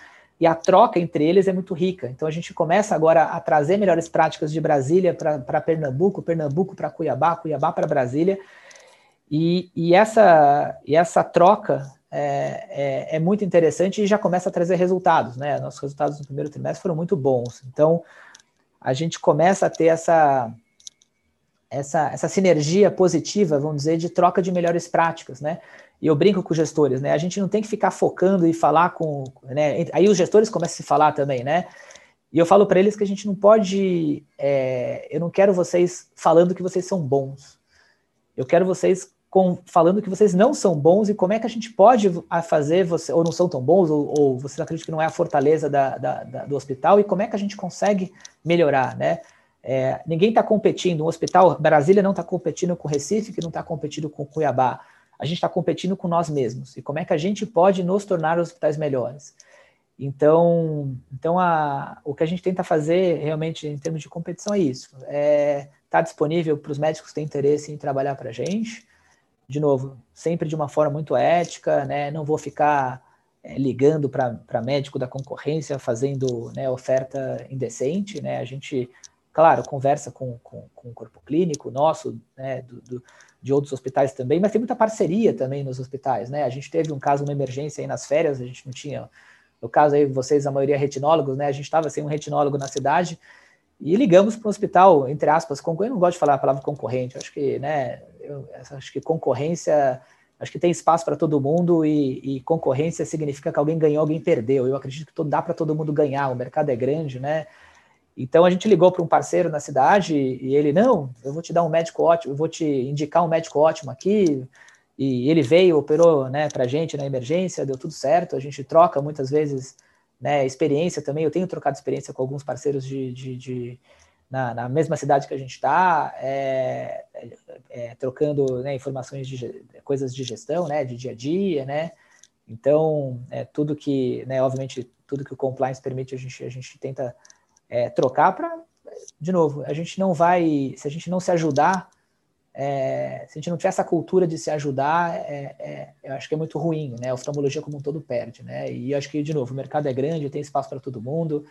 e a troca entre eles é muito rica. Então a gente começa agora a trazer melhores práticas de Brasília para Pernambuco, Pernambuco para Cuiabá, Cuiabá para Brasília, e, e, essa, e essa troca é, é, é, muito interessante e já começa a trazer resultados. Né? Nossos resultados no primeiro trimestre foram muito bons. Então a gente começa a ter essa, essa, essa sinergia positiva, vamos dizer, de troca de melhores práticas, né? E eu brinco com os gestores, né? A gente não tem que ficar focando e falar com, né? Aí os gestores começam a se falar também, né? E eu falo para eles que a gente não pode, é, eu não quero vocês falando que vocês são bons. Eu quero vocês com, falando que vocês não são bons e como é que a gente pode fazer você ou não são tão bons ou, ou vocês acreditam que não é a fortaleza da, da, da, do hospital e como é que a gente consegue melhorar, né? É, ninguém está competindo, um hospital, Brasília não está competindo com Recife, que não está competindo com Cuiabá a gente está competindo com nós mesmos e como é que a gente pode nos tornar hospitais melhores. Então, então a, o que a gente tenta fazer realmente em termos de competição é isso: é tá disponível para os médicos que têm interesse em trabalhar para a gente. De novo, sempre de uma forma muito ética, né? Não vou ficar é, ligando para médico da concorrência, fazendo né, oferta indecente, né? A gente, claro, conversa com, com, com o corpo clínico nosso, né? Do, do, de outros hospitais também, mas tem muita parceria também nos hospitais, né? A gente teve um caso, uma emergência aí nas férias, a gente não tinha, no caso aí, vocês, a maioria retinólogos, né? A gente estava sem um retinólogo na cidade e ligamos para um hospital, entre aspas, eu não gosto de falar a palavra concorrente, acho que, né, eu acho que concorrência Acho que tem espaço para todo mundo e, e, concorrência significa que alguém ganhou, alguém perdeu. Eu acredito que dá para todo mundo ganhar, o mercado é grande, né? Então a gente ligou para um parceiro na cidade e ele, não, eu vou te dar um médico ótimo, eu vou te indicar um médico ótimo aqui. E ele veio, operou né, para a gente na emergência, deu tudo certo. A gente troca muitas vezes né, experiência também. Eu tenho trocado experiência com alguns parceiros de, de, de na, na, mesma cidade que a gente está, é, é, é, trocando né, informações de coisas de gestão, né, de dia a dia, né. Então, é, tudo que, né, obviamente, tudo que o compliance permite, a gente, a gente tenta é, trocar para, de novo, a gente não vai, se a gente não se ajudar, é, se a gente não tiver essa cultura de se ajudar, é, é, eu acho que é muito ruim, né? A oftalmologia como um todo perde, né? E acho que, de novo, o mercado é grande, tem espaço para todo mundo,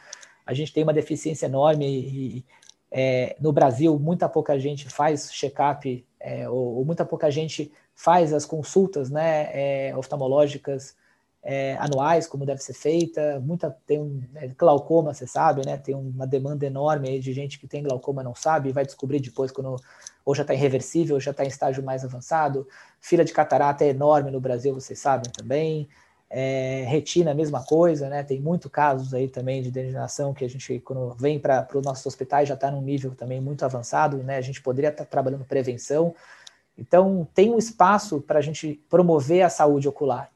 a gente tem uma deficiência enorme e, é, no Brasil, muita pouca gente faz check-up, é, ou, ou, muita pouca gente faz as consultas né, oftalmológicas é, anuais, como deve ser feita. Muita tem um é, glaucoma, você sabe, né? Tem uma demanda enorme de gente que tem glaucoma não sabe, e vai descobrir depois quando ou já está irreversível, ou já está em estágio mais avançado. Fila de catarata é enorme no Brasil, vocês sabem também. É, retina, mesma coisa, né? Tem muito casos aí também de degeneração que a gente, quando vem para os nossos hospitais, já está num nível também muito avançado, né? A gente poderia estar tá trabalhando prevenção. Então, tem um espaço para a gente promover a saúde ocular.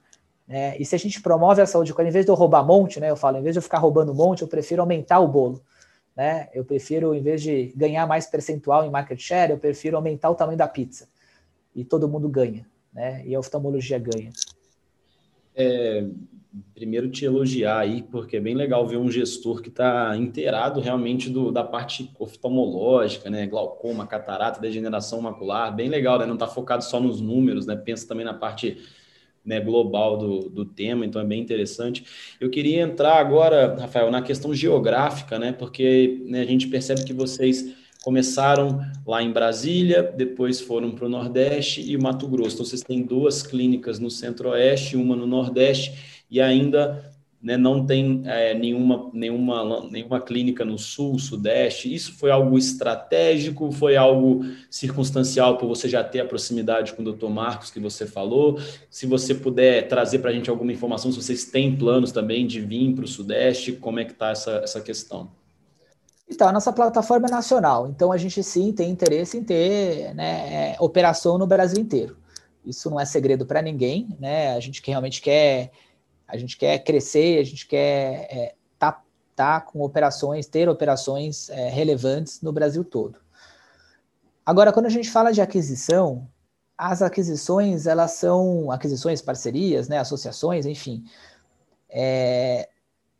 Né? E se a gente promove a saúde em vez de eu roubar monte, né? Eu falo, em vez de eu ficar roubando monte, eu prefiro aumentar o bolo. Né? Eu prefiro, em vez de ganhar mais percentual em market share, eu prefiro aumentar o tamanho da pizza. E todo mundo ganha, né? E a oftalmologia ganha. É, primeiro te elogiar aí, porque é bem legal ver um gestor que está inteirado realmente do, da parte oftalmológica, né? Glaucoma, catarata, degeneração macular, bem legal, né? Não está focado só nos números, né? Pensa também na parte né, global do, do tema, então é bem interessante. Eu queria entrar agora, Rafael, na questão geográfica, né? Porque né, a gente percebe que vocês começaram lá em Brasília, depois foram para o Nordeste e Mato Grosso. Então, vocês têm duas clínicas no Centro-Oeste, uma no Nordeste, e ainda né, não tem é, nenhuma, nenhuma, nenhuma clínica no Sul, Sudeste. Isso foi algo estratégico? Foi algo circunstancial por você já ter a proximidade com o doutor Marcos que você falou? Se você puder trazer para a gente alguma informação, se vocês têm planos também de vir para o Sudeste, como é que está essa, essa questão? Então, a nossa plataforma é nacional, então a gente sim tem interesse em ter né, operação no Brasil inteiro. Isso não é segredo para ninguém, né? A gente que realmente quer, a gente quer crescer, a gente quer é, tá, tá com operações, ter operações é, relevantes no Brasil todo. Agora, quando a gente fala de aquisição, as aquisições elas são aquisições, parcerias, né, associações, enfim, é,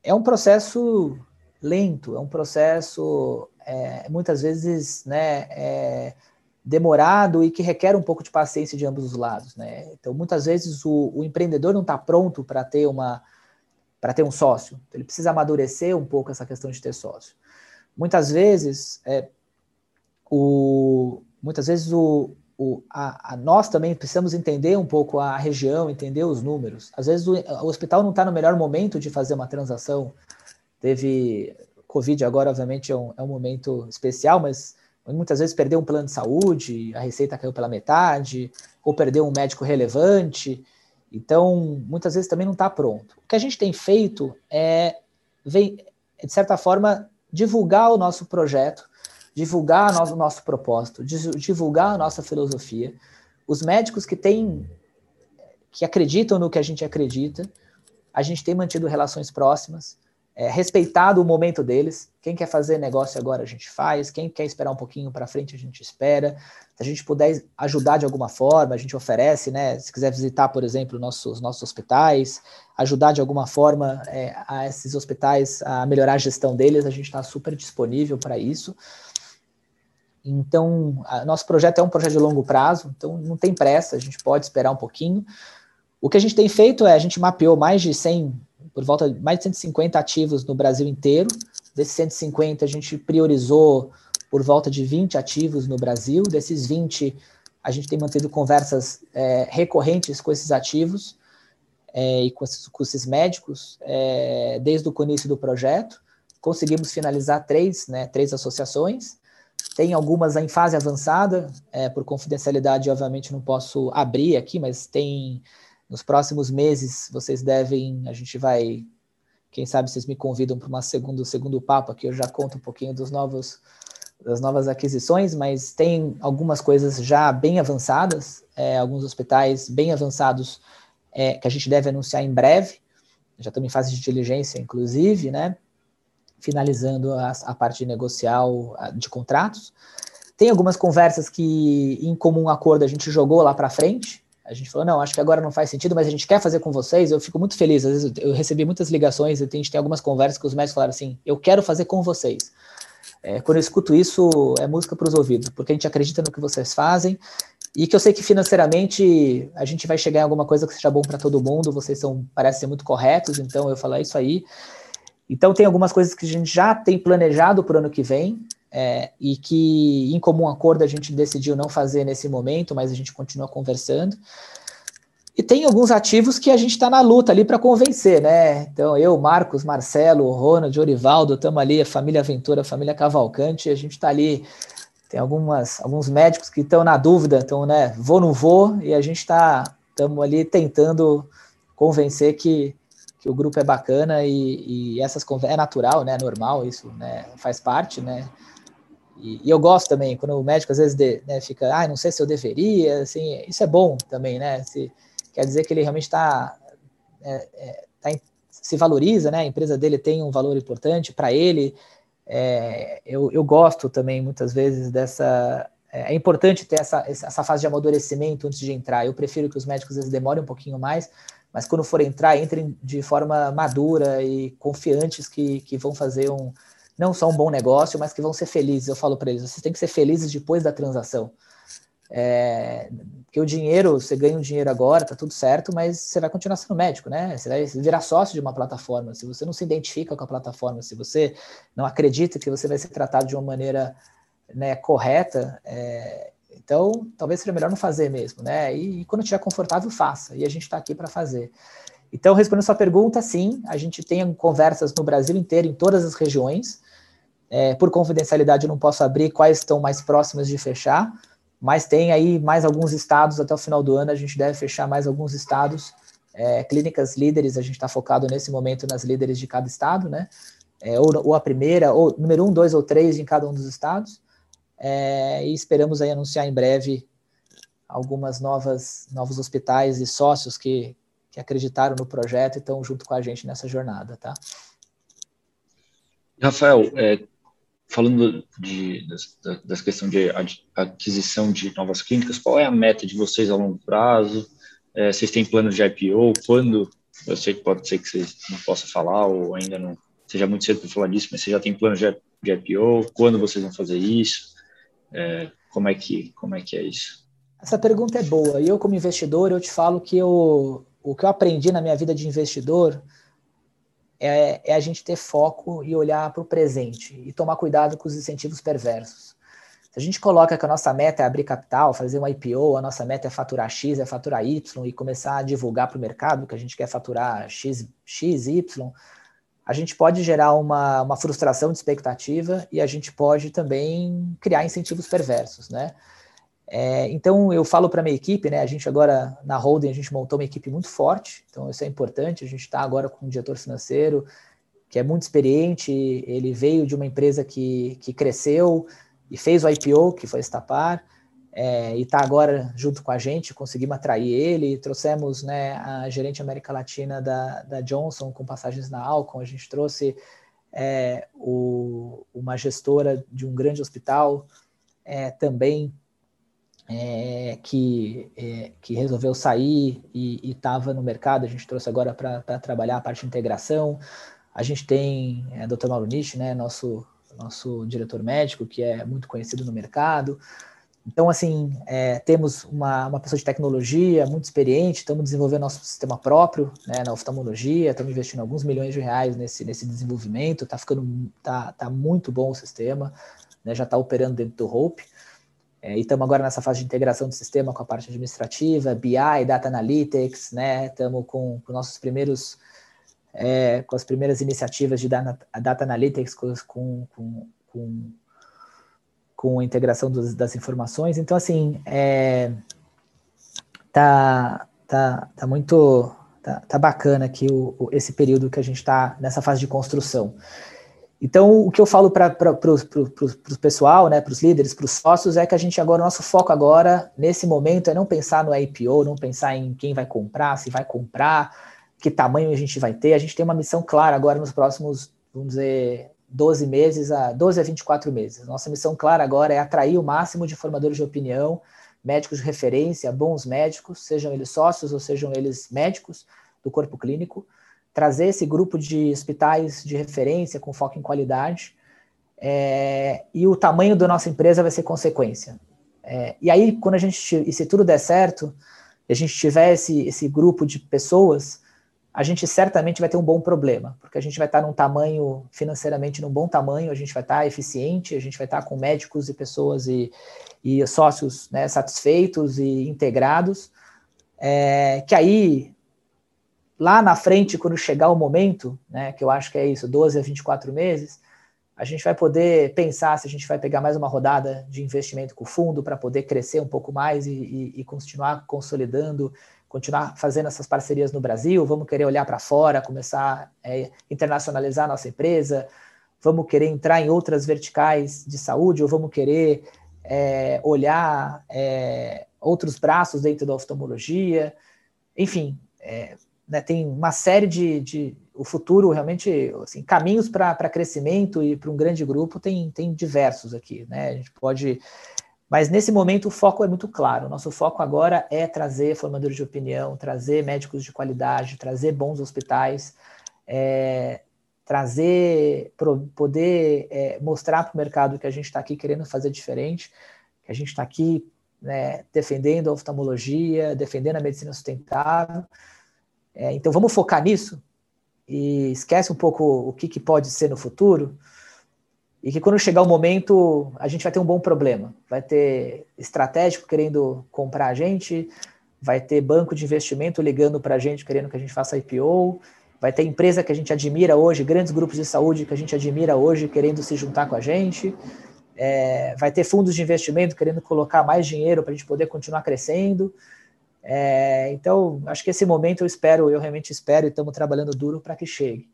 é um processo lento, é um processo é, muitas vezes né, é, demorado e que requer um pouco de paciência de ambos os lados. Né? Então, muitas vezes o, o empreendedor não está pronto para ter uma para ter um sócio. Ele precisa amadurecer um pouco essa questão de ter sócio. Muitas vezes, é, o, muitas vezes o, o, a, a, nós também precisamos entender um pouco a região, entender os números. Às vezes o, o hospital não está no melhor momento de fazer uma transação Teve Covid agora, obviamente, é um, é um momento especial, mas muitas vezes perdeu um plano de saúde, a receita caiu pela metade, ou perdeu um médico relevante. Então, muitas vezes também não está pronto. O que a gente tem feito é, de certa forma, divulgar o nosso projeto, divulgar o nosso, nosso propósito, divulgar a nossa filosofia. Os médicos que têm, que acreditam no que a gente acredita, a gente tem mantido relações próximas é, respeitado o momento deles. Quem quer fazer negócio agora, a gente faz. Quem quer esperar um pouquinho para frente, a gente espera. Se a gente puder ajudar de alguma forma, a gente oferece, né? Se quiser visitar, por exemplo, nossos, nossos hospitais, ajudar de alguma forma é, a esses hospitais a melhorar a gestão deles, a gente está super disponível para isso. Então, nosso projeto é um projeto de longo prazo, então não tem pressa, a gente pode esperar um pouquinho. O que a gente tem feito é, a gente mapeou mais de 100 por volta de mais de 150 ativos no Brasil inteiro. Desses 150, a gente priorizou por volta de 20 ativos no Brasil. Desses 20, a gente tem mantido conversas é, recorrentes com esses ativos é, e com esses, com esses médicos é, desde o início do projeto. Conseguimos finalizar três, né, três associações. Tem algumas em fase avançada, é, por confidencialidade, obviamente não posso abrir aqui, mas tem nos próximos meses vocês devem, a gente vai, quem sabe vocês me convidam para uma segundo segundo papo aqui, eu já conto um pouquinho dos novos das novas aquisições, mas tem algumas coisas já bem avançadas, é, alguns hospitais bem avançados é, que a gente deve anunciar em breve. Já estamos em fase de diligência, inclusive, né? Finalizando a, a parte negocial de contratos. Tem algumas conversas que, em comum acordo, a gente jogou lá para frente. A gente falou, não, acho que agora não faz sentido, mas a gente quer fazer com vocês. Eu fico muito feliz. Às vezes eu recebi muitas ligações a gente tem algumas conversas que os médicos falaram assim: eu quero fazer com vocês. É, quando eu escuto isso, é música para os ouvidos, porque a gente acredita no que vocês fazem e que eu sei que financeiramente a gente vai chegar em alguma coisa que seja bom para todo mundo. Vocês são parecem ser muito corretos, então eu falo é isso aí. Então tem algumas coisas que a gente já tem planejado para o ano que vem é, e que em comum acordo a gente decidiu não fazer nesse momento, mas a gente continua conversando. E tem alguns ativos que a gente está na luta ali para convencer, né? Então, eu, Marcos, Marcelo, Ronald, Orivaldo, estamos ali, a família Aventura, a família Cavalcante, a gente está ali. Tem algumas, alguns médicos que estão na dúvida, então, né? Vou, não vou, e a gente está estamos ali tentando convencer que, que o grupo é bacana e, e essas é natural, né? Normal, isso né? faz parte, né? E, e, eu gosto também, quando o médico às vezes de, né, fica, ah, não sei se eu deveria, assim, isso é bom também, né? Se, quer dizer que ele realmente está é, é, tá se valoriza, né? A empresa dele tem um valor importante para ele. É, eu, eu gosto também muitas vezes dessa. É, é importante ter essa, essa fase de amadurecimento antes de entrar. Eu prefiro que os médicos às vezes demorem um pouquinho mais, mas quando for entrar, entrem de forma madura e confiantes que, que vão fazer um não só um bom negócio, mas que vão ser felizes. Eu falo para eles, vocês têm que ser felizes depois da transação. É, porque o dinheiro, você ganha o um dinheiro agora, tá tudo certo, mas você vai continuar sendo médico, né? Você vai virar sócio de uma plataforma. Se você não se identifica com a plataforma, se você não acredita que você vai ser tratado de uma maneira né, correta, é, então talvez seja melhor não fazer mesmo, né? E, e quando estiver confortável, faça. E a gente está aqui para fazer. Então, respondendo sua pergunta, sim, a gente tem conversas no Brasil inteiro, em todas as regiões. É, por confidencialidade, eu não posso abrir quais estão mais próximas de fechar mas tem aí mais alguns estados até o final do ano, a gente deve fechar mais alguns estados, é, clínicas líderes, a gente está focado nesse momento nas líderes de cada estado, né? É, ou, ou, a primeira, ou número um, dois ou três em cada um dos estados, é, e esperamos aí anunciar em breve algumas novas novos hospitais e sócios que, que acreditaram no projeto e estão junto com a gente nessa jornada, tá? Rafael, é, falando de, das, das questões de aquisição de novas clínicas, qual é a meta de vocês a longo prazo? É, vocês têm planos de IPO? Quando? Eu sei que pode ser que vocês não possam falar ou ainda não seja muito cedo para falar disso, mas você já tem planos de, de IPO? Quando vocês vão fazer isso? É, como é que como é que é isso? Essa pergunta é boa. E eu como investidor, eu te falo que eu, o que eu aprendi na minha vida de investidor é, é a gente ter foco e olhar para o presente e tomar cuidado com os incentivos perversos. Se a gente coloca que a nossa meta é abrir capital, fazer um IPO, a nossa meta é faturar X, é faturar Y e começar a divulgar para o mercado que a gente quer faturar X, X, Y, a gente pode gerar uma, uma frustração de expectativa e a gente pode também criar incentivos perversos, né? É, então eu falo para minha equipe, né? A gente agora na holding a gente montou uma equipe muito forte, então isso é importante. A gente está agora com um diretor financeiro que é muito experiente. Ele veio de uma empresa que, que cresceu e fez o IPO, que foi Estapar, é, e está agora junto com a gente. Conseguimos atrair ele, trouxemos né, a gerente América Latina da, da Johnson com passagens na Alcon. A gente trouxe é, o, uma gestora de um grande hospital é, também é, que, é, que resolveu sair e estava no mercado, a gente trouxe agora para trabalhar a parte de integração. A gente tem é, Dr. Mauro Nisch, né, nosso, nosso diretor médico, que é muito conhecido no mercado. Então, assim, é, temos uma, uma pessoa de tecnologia muito experiente, estamos desenvolvendo nosso sistema próprio né, na oftalmologia, estamos investindo alguns milhões de reais nesse, nesse desenvolvimento, está ficando tá, tá muito bom o sistema, né, já está operando dentro do Hope. É, e estamos agora nessa fase de integração do sistema com a parte administrativa, BI, Data Analytics, né? Estamos com, com nossos primeiros, é, com as primeiras iniciativas de Data, data Analytics com, com, com, com a integração dos, das informações. Então, assim, é, tá, tá, tá muito tá, tá bacana aqui o, o, esse período que a gente está nessa fase de construção. Então, o que eu falo para o pessoal, né, para os líderes, para os sócios, é que a gente agora, o nosso foco agora, nesse momento, é não pensar no IPO, não pensar em quem vai comprar, se vai comprar, que tamanho a gente vai ter. A gente tem uma missão clara agora nos próximos, vamos dizer, 12 meses a 12 a 24 meses. Nossa missão clara agora é atrair o máximo de formadores de opinião, médicos de referência, bons médicos, sejam eles sócios ou sejam eles médicos do corpo clínico, trazer esse grupo de hospitais de referência com foco em qualidade, é, e o tamanho da nossa empresa vai ser consequência. É, e aí, quando a gente, e se tudo der certo, a gente tiver esse, esse grupo de pessoas, a gente certamente vai ter um bom problema, porque a gente vai estar num tamanho, financeiramente num bom tamanho, a gente vai estar eficiente, a gente vai estar com médicos e pessoas e, e sócios né, satisfeitos e integrados, é, que aí, lá na frente, quando chegar o momento, né, que eu acho que é isso, 12 a 24 meses, a gente vai poder pensar se a gente vai pegar mais uma rodada de investimento com o fundo para poder crescer um pouco mais e, e, e continuar consolidando, continuar fazendo essas parcerias no Brasil, vamos querer olhar para fora, começar a é, internacionalizar a nossa empresa, vamos querer entrar em outras verticais de saúde ou vamos querer é, olhar é, outros braços dentro da oftalmologia, enfim, é, né, tem uma série de, de, o futuro realmente, assim, caminhos para crescimento e para um grande grupo tem, tem diversos aqui, né, a gente pode, mas nesse momento o foco é muito claro, nosso foco agora é trazer formadores de opinião, trazer médicos de qualidade, trazer bons hospitais, é, trazer, poder é, mostrar para o mercado que a gente está aqui querendo fazer diferente, que a gente está aqui né, defendendo a oftalmologia, defendendo a medicina sustentável. É, então vamos focar nisso e esquece um pouco o que, que pode ser no futuro e que quando chegar o momento a gente vai ter um bom problema. Vai ter estratégico querendo comprar a gente, vai ter banco de investimento ligando para a gente querendo que a gente faça IPO, Vai ter empresa que a gente admira hoje, grandes grupos de saúde que a gente admira hoje, querendo se juntar com a gente. É, vai ter fundos de investimento querendo colocar mais dinheiro para a gente poder continuar crescendo. É, então, acho que esse momento eu espero, eu realmente espero e estamos trabalhando duro para que chegue.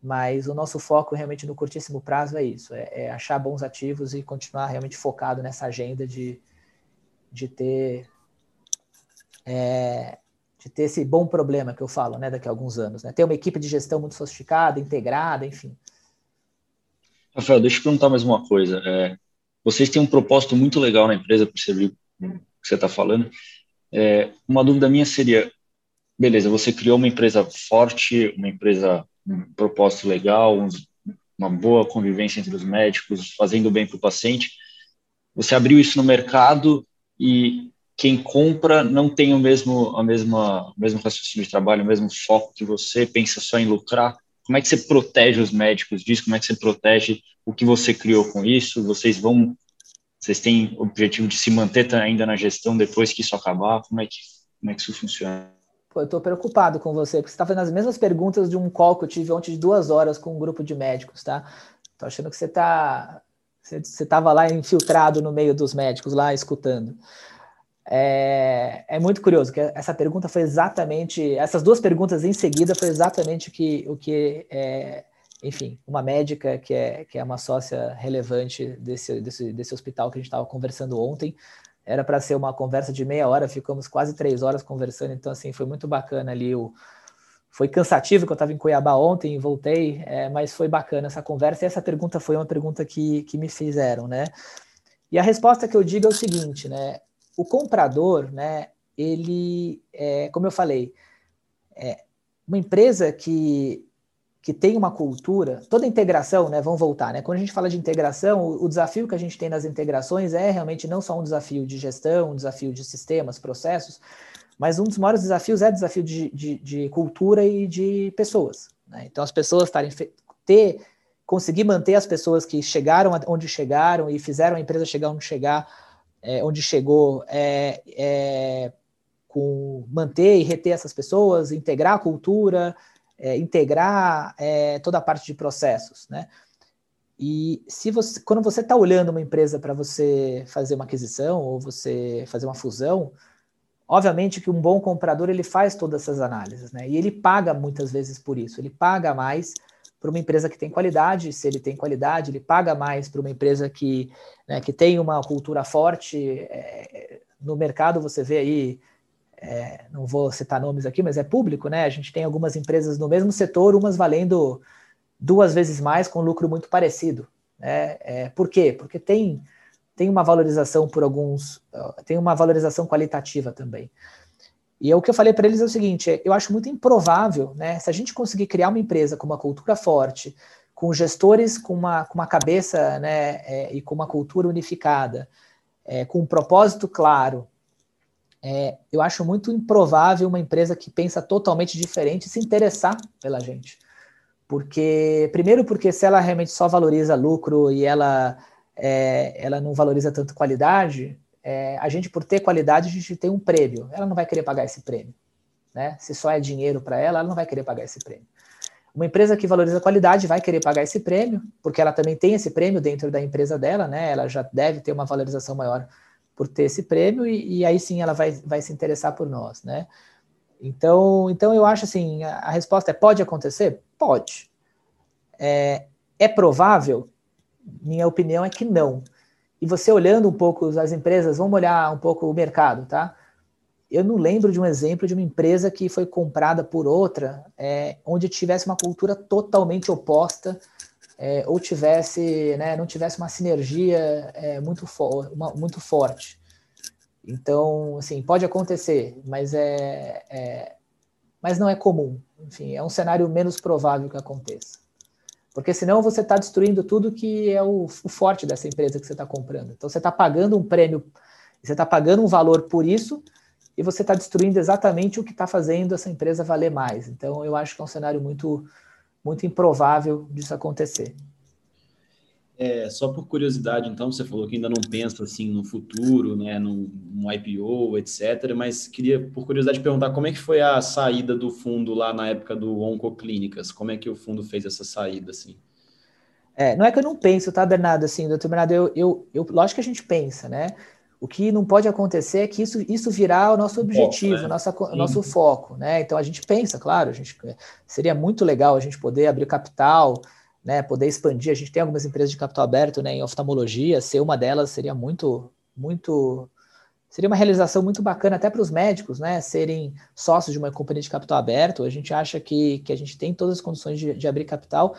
Mas o nosso foco realmente no curtíssimo prazo é isso: é, é, achar bons ativos e continuar realmente focado nessa agenda de, de ter é, de ter esse bom problema que eu falo, né, daqui a alguns anos, né? Ter uma equipe de gestão muito sofisticada, integrada, enfim. Rafael, deixa eu perguntar mais uma coisa. É, vocês têm um propósito muito legal na empresa, percebi que você está falando. É, uma dúvida minha seria, beleza, você criou uma empresa forte, uma empresa um propósito legal, um, uma boa convivência entre os médicos, fazendo bem para o paciente. Você abriu isso no mercado e quem compra não tem o mesmo, a mesma, o mesmo raciocínio de trabalho, o mesmo foco que você, pensa só em lucrar. Como é que você protege os médicos disso? Como é que você protege o que você criou com isso? Vocês vão, vocês têm objetivo de se manter ainda na gestão depois que isso acabar? Como é que, como é que isso funciona? Pô, eu estou preocupado com você, porque você está fazendo as mesmas perguntas de um call que eu tive ontem de duas horas com um grupo de médicos, tá? Tô achando que você está você estava lá infiltrado no meio dos médicos, lá escutando. É, é, muito curioso que essa pergunta foi exatamente, essas duas perguntas em seguida foi exatamente o que, o que é, enfim, uma médica que é, que é uma sócia relevante desse, desse, desse hospital que a gente estava conversando ontem, era para ser uma conversa de meia hora, ficamos quase três horas conversando, então assim, foi muito bacana ali o, foi cansativo que eu estava em Cuiabá ontem e voltei, é, mas foi bacana essa conversa. E essa pergunta foi uma pergunta que, que me fizeram, né? E a resposta que eu digo é o seguinte, né? o comprador, né, ele, é, como eu falei, é uma empresa que, que tem uma cultura, toda integração, né, vamos voltar, né, quando a gente fala de integração, o, o, desafio que a gente tem nas integrações é realmente não só um desafio de gestão, um desafio de sistemas, processos, mas um dos maiores desafios é desafio de, de, de cultura e de pessoas. Né? Então, as pessoas estarem ter conseguir manter as pessoas que chegaram onde chegaram e fizeram a empresa chegar onde chegar é, onde chegou é, é, com manter e reter essas pessoas, integrar a cultura, é, integrar é, toda a parte de processos, né? E se você, quando você está olhando uma empresa para você fazer uma aquisição ou você fazer uma fusão, obviamente que um bom comprador ele faz todas essas análises, né? E ele paga muitas vezes por isso. Ele paga mais para uma empresa que tem qualidade, se ele tem qualidade, ele paga mais para uma empresa que, né, que tem uma cultura forte. É, no mercado você vê aí, é, não vou citar nomes aqui, mas é público, né? A gente tem algumas empresas no mesmo setor, umas valendo duas vezes mais com lucro muito parecido. Né? É, por quê? Porque tem, tem uma valorização por alguns, tem uma valorização qualitativa também. E é o que eu falei para eles é o seguinte: eu acho muito improvável, né? Se a gente conseguir criar uma empresa com uma cultura forte, com gestores com uma, com uma cabeça né, é, e com uma cultura unificada, é, com um propósito claro, é, eu acho muito improvável uma empresa que pensa totalmente diferente se interessar pela gente. Porque, primeiro, porque se ela realmente só valoriza lucro e ela, é, ela não valoriza tanto qualidade, é, a gente, por ter qualidade, a gente tem um prêmio. Ela não vai querer pagar esse prêmio. Né? Se só é dinheiro para ela, ela não vai querer pagar esse prêmio. Uma empresa que valoriza qualidade vai querer pagar esse prêmio, porque ela também tem esse prêmio dentro da empresa dela, né? Ela já deve ter uma valorização maior por ter esse prêmio, e, e aí sim ela vai, vai se interessar por nós, né? Então, então eu acho assim, a, a resposta é pode acontecer? Pode. É, é provável? Minha opinião é que não. E você olhando um pouco as empresas, vamos olhar um pouco o mercado, tá? Eu não lembro de um exemplo de uma empresa que foi comprada por outra, é, onde tivesse uma cultura totalmente oposta, é, ou tivesse, né, não tivesse uma sinergia é, muito, fo uma, muito forte. Então, assim, pode acontecer, mas é, é, mas não é comum. Enfim, é um cenário menos provável que aconteça. Porque senão você está destruindo tudo que é o, o, forte dessa empresa que você está comprando. Então você está pagando um prêmio, você está pagando um valor por isso, e você está destruindo exatamente o que está fazendo essa empresa valer mais. Então eu acho que é um cenário muito, muito improvável disso acontecer. É, só por curiosidade, então, você falou que ainda não pensa assim no futuro, né, no, no, IPO, etc. Mas queria, por curiosidade, perguntar como é que foi a saída do fundo lá na época do Oncoclínicas? Como é que o fundo fez essa saída, assim? É, não é que eu não penso, tá, Bernardo? Assim, doutor Bernardo, eu, eu, eu, lógico que a gente pensa, né? O que não pode acontecer é que isso, isso virar o nosso objetivo, foco, né? nossa, o nosso foco, né? Então a gente pensa, claro, a gente, seria muito legal a gente poder abrir capital, né, poder expandir. A gente tem algumas empresas de capital aberto né, em oftalmologia, ser uma delas seria muito, muito. Seria uma realização muito bacana até para os médicos, né? Serem sócios de uma companhia de capital aberto. A gente acha que, que a gente tem todas as condições de, de abrir capital.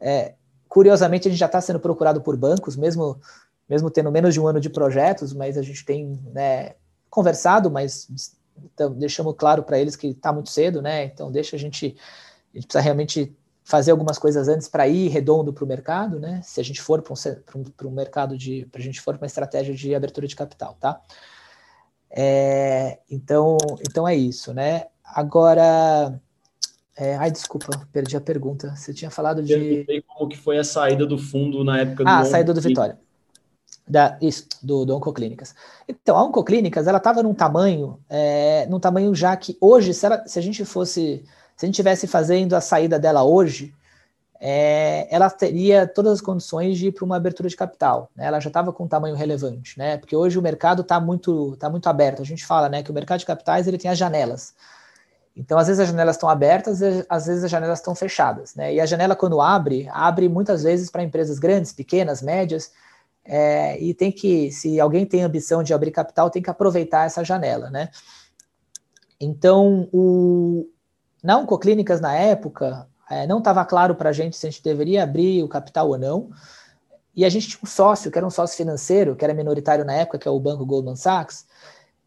É, curiosamente, a gente já está sendo procurado por bancos, mesmo, mesmo tendo menos de um ano de projetos, mas a gente tem né, conversado, mas então, deixamos claro para eles que está muito cedo, né? Então deixa a gente, a gente precisa realmente fazer algumas coisas antes para ir redondo para o mercado, né? Se a gente for para um, um, um, mercado de, para a gente for para uma estratégia de abertura de capital, tá? É, então, então é isso, né? Agora, é, ai, desculpa, perdi a pergunta. Você tinha falado de. Eu como que foi a saída do fundo na época do. Ah, a saída do Vitória. Da, isso, do, do Oncoclínicas. Então, a Oncoclínicas, ela estava num tamanho, é, num tamanho já que hoje, se, ela, se a gente fosse se a gente estivesse fazendo a saída dela hoje, é, ela teria todas as condições de ir para uma abertura de capital. Né? Ela já estava com um tamanho relevante, né? Porque hoje o mercado está muito, tá muito aberto. A gente fala né, que o mercado de capitais ele tem as janelas. Então, às vezes as janelas estão abertas, às vezes as janelas estão fechadas. Né? E a janela, quando abre, abre muitas vezes para empresas grandes, pequenas, médias, é, e tem que, se alguém tem ambição de abrir capital, tem que aproveitar essa janela. Né? Então, o, na Oncoclínicas, na época, é, não estava claro para a gente se a gente deveria abrir o capital ou não. E a gente tinha um sócio, que era um sócio financeiro, que era minoritário na época, que é o banco Goldman Sachs,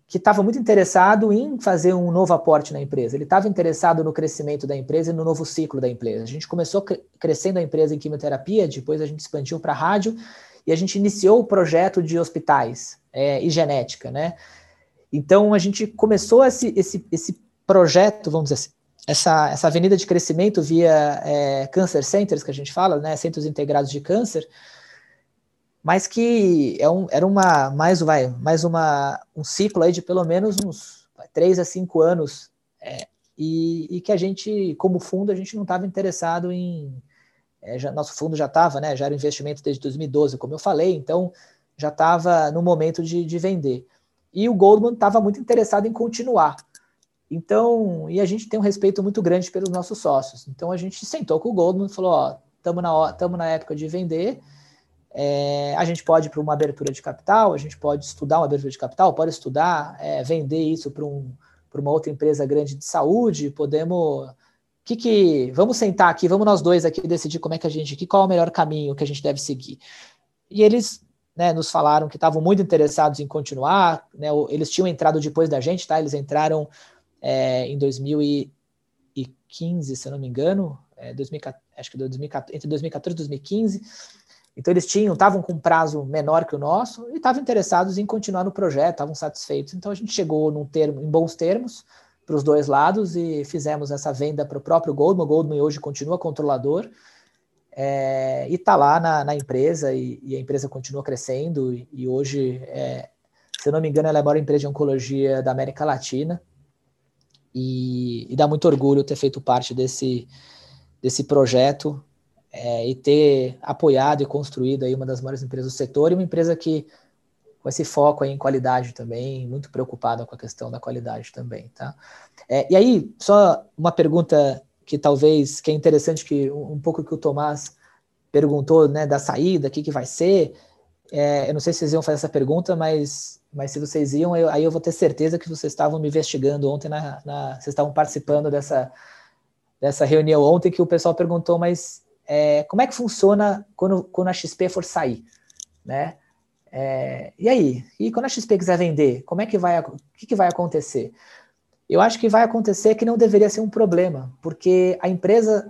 que estava muito interessado em fazer um novo aporte na empresa. Ele estava interessado no crescimento da empresa e no novo ciclo da empresa. A gente começou crescendo a empresa em quimioterapia, depois a gente expandiu para rádio e a gente iniciou o projeto de hospitais é, e genética, né? Então a gente começou esse, esse, esse projeto, vamos dizer assim, essa, essa avenida de crescimento via é, cancer centers, que a gente fala, né, centros integrados de câncer, mas que é um, era uma mais vai mais uma um ciclo aí de pelo menos uns três a cinco anos é, e, e, que a gente como fundo a gente não estava interessado em é, já, nosso fundo já estava, né, já era investimento desde 2012, como eu falei, então já estava no momento de, de vender. E o Goldman estava muito interessado em continuar. Então, e a gente tem um respeito muito grande pelos nossos sócios. Então a gente sentou com o Goldman e falou: ó, estamos na, na época de vender. É, a gente pode ir para uma abertura de capital, a gente pode estudar uma abertura de capital, pode estudar, é, vender isso para um, uma outra empresa grande de saúde, podemos. Que que vamos sentar aqui, vamos nós dois aqui decidir como é que a gente, que qual é o melhor caminho que a gente deve seguir. E eles né, nos falaram que estavam muito interessados em continuar, né, eles tinham entrado depois da gente, tá? Eles entraram é, em 2015, se eu não me engano, é, 2014, acho que 2014, entre 2014 e 2015. Então eles tinham, estavam com um prazo menor que o nosso e estavam interessados em continuar no projeto, estavam satisfeitos. Então a gente chegou num termo, em bons termos para os dois lados e fizemos essa venda para o próprio Goldman. O Goldman hoje continua controlador é, e está lá na, na empresa e, e, a empresa continua crescendo e, e hoje, é, se eu não me engano, ela é a maior empresa de oncologia da América Latina e, e dá muito orgulho ter feito parte desse, desse projeto é, e ter apoiado e construído aí uma das maiores empresas do setor e uma empresa que com esse foco em qualidade também, muito preocupada com a questão da qualidade também, tá? É, e aí, só uma pergunta que talvez que é interessante que um, um pouco que o Tomás perguntou, né, da saída, o que, que vai ser. É, eu não sei se vocês iam fazer essa pergunta, mas mas se vocês iam, eu, aí eu vou ter certeza que vocês estavam me investigando ontem, na, na, vocês estavam participando dessa, dessa reunião ontem, que o pessoal perguntou, mas é, como é que funciona quando, quando a XP for sair, né? É, e aí? E quando a XP quiser vender, como é que vai, o que, que vai acontecer? Eu acho que vai acontecer que não deveria ser um problema, porque a empresa está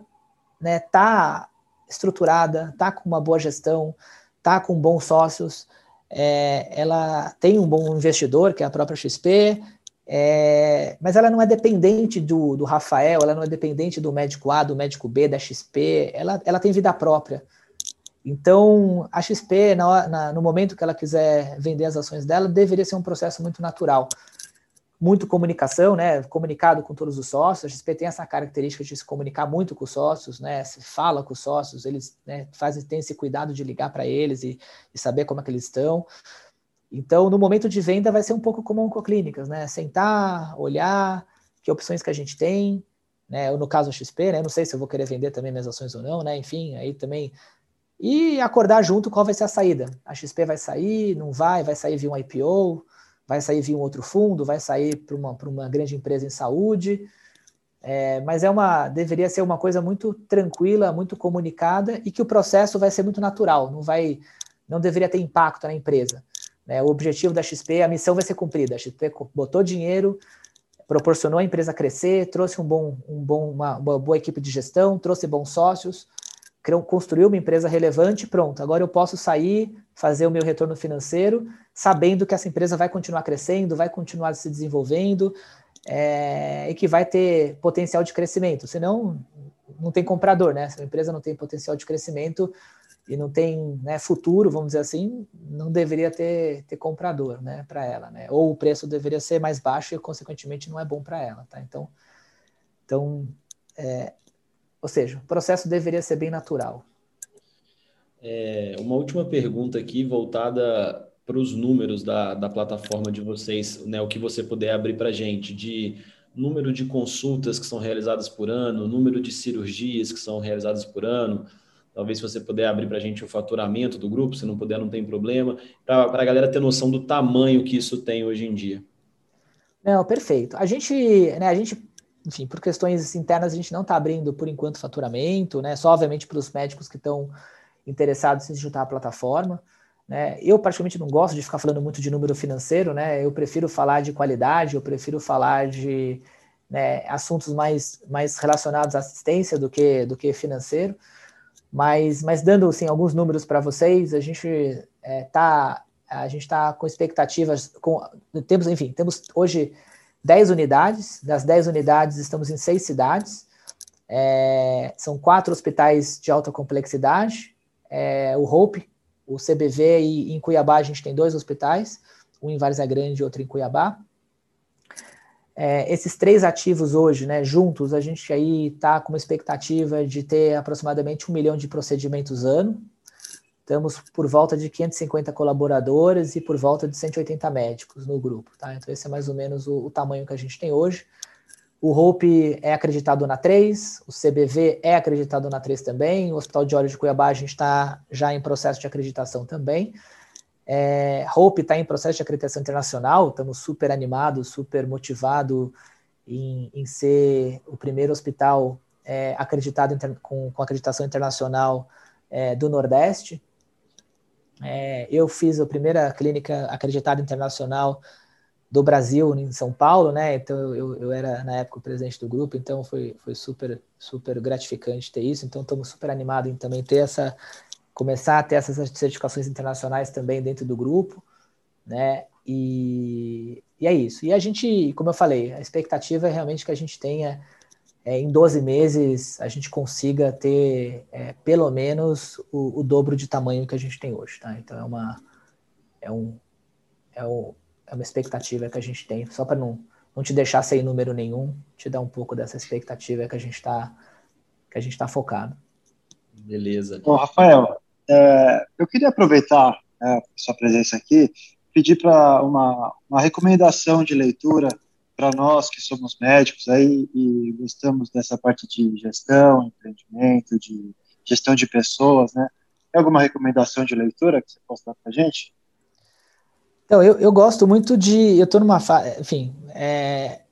né, tá estruturada, está com uma boa gestão, está com bons sócios, é, ela tem um bom investidor, que é a própria XP, é, mas ela não é dependente do, do Rafael, ela não é dependente do médico A, do médico B, da XP, ela, ela tem vida própria. Então, a XP, na, na, no momento que ela quiser vender as ações dela, deveria ser um processo muito natural muito comunicação, né? Comunicado com todos os sócios. A XP tem essa característica de se comunicar muito com os sócios, né? Se fala com os sócios, eles né, fazem, têm esse cuidado de ligar para eles e, e, saber como é que eles estão. Então, no momento de venda, vai ser um pouco como oncoclínicas, né? Sentar, olhar que opções que a gente tem, né? no caso a XP, né? Eu não sei se eu vou querer vender também minhas ações ou não, né? Enfim, aí também e acordar junto qual vai ser a saída. A XP vai sair, não vai, vai sair via um IPO, vai sair via um outro fundo, vai sair para uma, uma grande empresa em saúde, é, mas é uma deveria ser uma coisa muito tranquila, muito comunicada e que o processo vai ser muito natural, não vai, não deveria ter impacto na empresa. Né? O objetivo da XP, a missão vai ser cumprida. A XP botou dinheiro, proporcionou a empresa crescer, trouxe um bom, um bom, uma, uma boa equipe de gestão, trouxe bons sócios, construiu uma empresa relevante, pronto. Agora eu posso sair, fazer o meu retorno financeiro sabendo que essa empresa vai continuar crescendo, vai continuar se desenvolvendo é, e que vai ter potencial de crescimento. Senão, não tem comprador, né? Se a empresa não tem potencial de crescimento e não tem né, futuro, vamos dizer assim, não deveria ter, ter comprador né, para ela, né? Ou o preço deveria ser mais baixo e, consequentemente, não é bom para ela, tá? Então, então é, ou seja, o processo deveria ser bem natural. É, uma última pergunta aqui voltada para os números da, da plataforma de vocês, né, o que você puder abrir para a gente, de número de consultas que são realizadas por ano, número de cirurgias que são realizadas por ano, talvez se você puder abrir para a gente o faturamento do grupo, se não puder, não tem problema, para a galera ter noção do tamanho que isso tem hoje em dia. Não, perfeito. A gente, né, a gente, enfim, por questões internas, a gente não está abrindo por enquanto faturamento, né? Só obviamente para os médicos que estão interessados em se juntar à plataforma. Né? Eu, particularmente, não gosto de ficar falando muito de número financeiro, né? eu prefiro falar de qualidade, eu prefiro falar de né, assuntos mais, mais relacionados à assistência do que, do que financeiro. Mas, mas dando assim, alguns números para vocês, a gente é, tá, a gente está com expectativas, com, temos, enfim, temos hoje 10 unidades, das 10 unidades estamos em seis cidades, é, são quatro hospitais de alta complexidade, é, o Hope, o CBV e em Cuiabá a gente tem dois hospitais, um em Várzea Grande e outro em Cuiabá. é, esses três ativos hoje, né, juntos, a gente aí está com uma expectativa de ter aproximadamente um milhão de procedimentos ano. Estamos por volta de 550 colaboradores e por volta de 180 médicos no grupo. Tá? Então, esse é mais ou menos o, o tamanho que a gente tem hoje. O Hope é acreditado na 3, o CBV é acreditado na 3 também, o Hospital de Olhos de Cuiabá a gente está já em processo de acreditação também. É, Hope está em processo de acreditação internacional, estamos super animados, super motivados em, em, ser o primeiro hospital é, acreditado inter, com, com, acreditação internacional é, do Nordeste. É, eu fiz a primeira clínica acreditada internacional do Brasil em São Paulo, né? Então eu, eu era na época o presidente do grupo, então foi, foi super super gratificante ter isso. Então estamos super animados em também ter essa começar a ter essas certificações internacionais também dentro do grupo, né? E, e é isso. E a gente, como eu falei, a expectativa é realmente que a gente tenha é, em 12 meses a gente consiga ter é, pelo menos o, o, dobro de tamanho que a gente tem hoje, tá? Então é uma é um é um é uma expectativa que a gente tem, só para não, não te deixar sem número nenhum, te dar um pouco dessa expectativa que a gente está que a gente está focado. Beleza. Bom, Rafael, é, eu queria aproveitar é, sua presença aqui, pedir para uma, uma recomendação de leitura para nós que somos médicos aí e gostamos dessa parte de gestão, empreendimento, de gestão de pessoas, né? Tem alguma recomendação de leitura que você possa dar para a gente? Então, eu, eu gosto muito de. Eu estou numa fase. Enfim. É,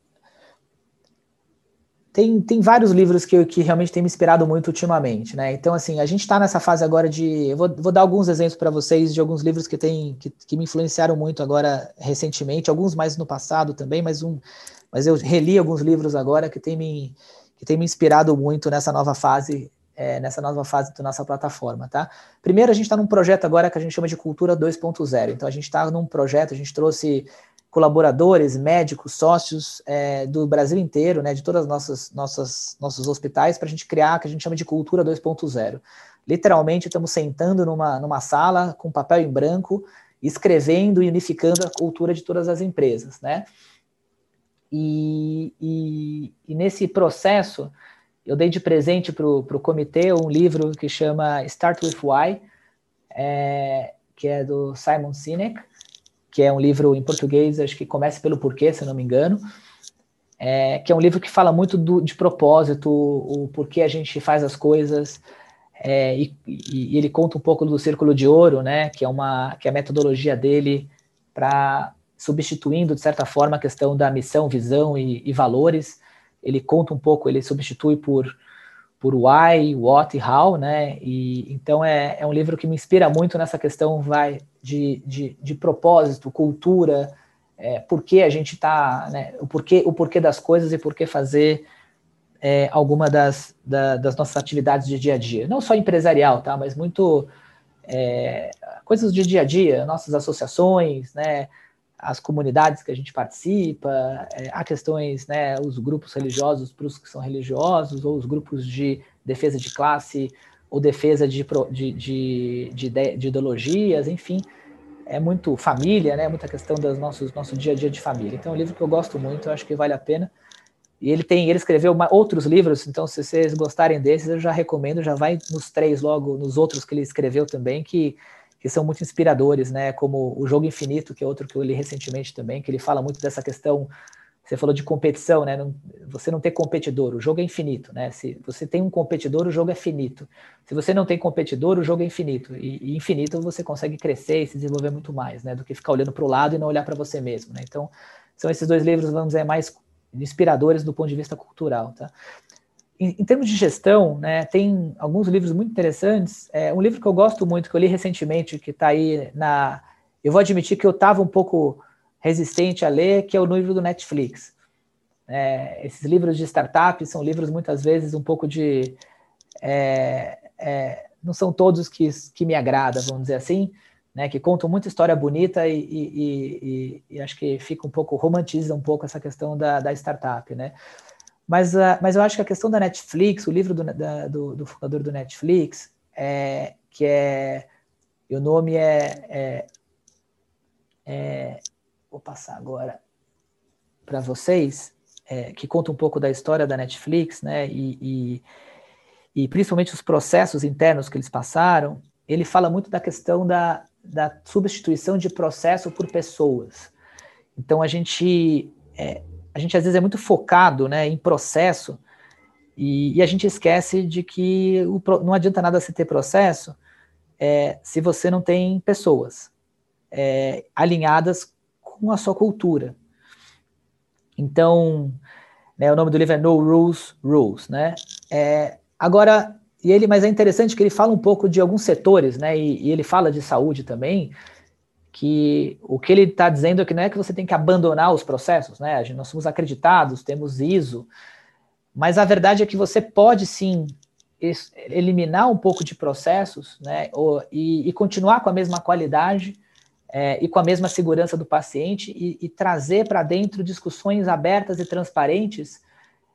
tem, tem vários livros que, que realmente têm me inspirado muito ultimamente, né? Então, assim, a gente está nessa fase agora de. Eu vou, vou dar alguns exemplos para vocês de alguns livros que, tem, que, que me influenciaram muito agora recentemente, alguns mais no passado também, mas, um, mas eu reli alguns livros agora que tem me, que tem me inspirado muito nessa nova fase é, nessa nova fase da nossa plataforma, tá? Primeiro, a gente está num projeto agora que a gente chama de Cultura 2.0. Então, a gente está num projeto, a gente trouxe colaboradores, médicos, sócios é, do Brasil inteiro, né, de todas as nossas, nossas nossos hospitais, para a gente criar o que a gente chama de Cultura 2.0. Literalmente, estamos sentando numa, numa sala com papel em branco, escrevendo e unificando a cultura de todas as empresas, né? E, e, e nesse processo, eu dei de presente para o comitê um livro que chama Start with Why, é, que é do Simon Sinek, que é um livro em português, acho que começa pelo porquê, se não me engano, é, que é um livro que fala muito do, de propósito, o, o porquê a gente faz as coisas, é, e, e, ele conta um pouco do Círculo de Ouro, né, que é, uma, que é a metodologia dele para substituindo, de certa forma, a questão da missão, visão e, e valores, ele conta um pouco, ele substitui por por why, what e how, né? E então é, é um livro que me inspira muito nessa questão vai de, de, de propósito, cultura, é, por que a gente está, né? O porquê, o porquê das coisas e por que fazer é, alguma das, da, das nossas atividades de dia a dia, não só empresarial, tá? Mas muito é, coisas de dia a dia, nossas associações, né? As comunidades que a gente participa, é, há questões, né, os grupos religiosos para os que são religiosos, ou os grupos de defesa de classe, ou defesa de, de, de, de, de ideologias, enfim, é muito família, né, muita questão do nosso, nosso dia a dia de família. Então é um livro que eu gosto muito, eu acho que vale a pena. E ele tem, ele escreveu uma, outros livros, então se vocês gostarem desses, eu já recomendo, já vai nos três logo, nos outros que ele escreveu também, que que são muito inspiradores, né? Como o Jogo Infinito, que é outro que eu li recentemente também, que ele fala muito dessa questão. Você falou de competição, né? Não, você não tem competidor, o jogo é infinito, né? Se você tem um competidor, o jogo é finito. Se você não tem competidor, o jogo é infinito. E, e infinito você consegue crescer e se desenvolver muito mais, né? Do que ficar olhando para o lado e não olhar para você mesmo, né? Então, são esses dois livros, vamos dizer, mais inspiradores do ponto de vista cultural, tá? Em, em, termos de gestão, né, tem alguns livros muito interessantes. É, um livro que eu gosto muito, que eu li recentemente, que está aí na. Eu vou admitir que eu estava um pouco resistente a ler, que é o livro do Netflix. É, esses livros de startup são livros muitas vezes um pouco de. É, é, não são todos que, que me agradam, vamos dizer assim, né, que contam muita história bonita e, e, e, e, acho que fica um pouco, romantiza um pouco essa questão da, da startup, né? Mas, uh, mas eu acho que a questão da Netflix, o livro do, da, do, do, fundador do Netflix, é, que é. O nome é, é, é. Vou passar agora. para vocês, é, que conta um pouco da história da Netflix, né? E, e, e, principalmente os processos internos que eles passaram. Ele fala muito da questão da, da substituição de processo por pessoas. Então a gente é, a gente às vezes é muito focado, né, em processo e, e a gente esquece de que o, não adianta nada você ter processo é, se você não tem pessoas é, alinhadas com a sua cultura. Então, né, o nome do livro é No Rules, Rules, né? É, agora, e ele, mas é interessante que ele fala um pouco de alguns setores, né? E, e ele fala de saúde também, que o que ele está dizendo é que não é que você tem que abandonar os processos, né? Nós somos acreditados, temos ISO, mas a verdade é que você pode sim eliminar um pouco de processos, né? Ou, e, e continuar com a mesma qualidade é, e com a mesma segurança do paciente e, e trazer para dentro discussões abertas e transparentes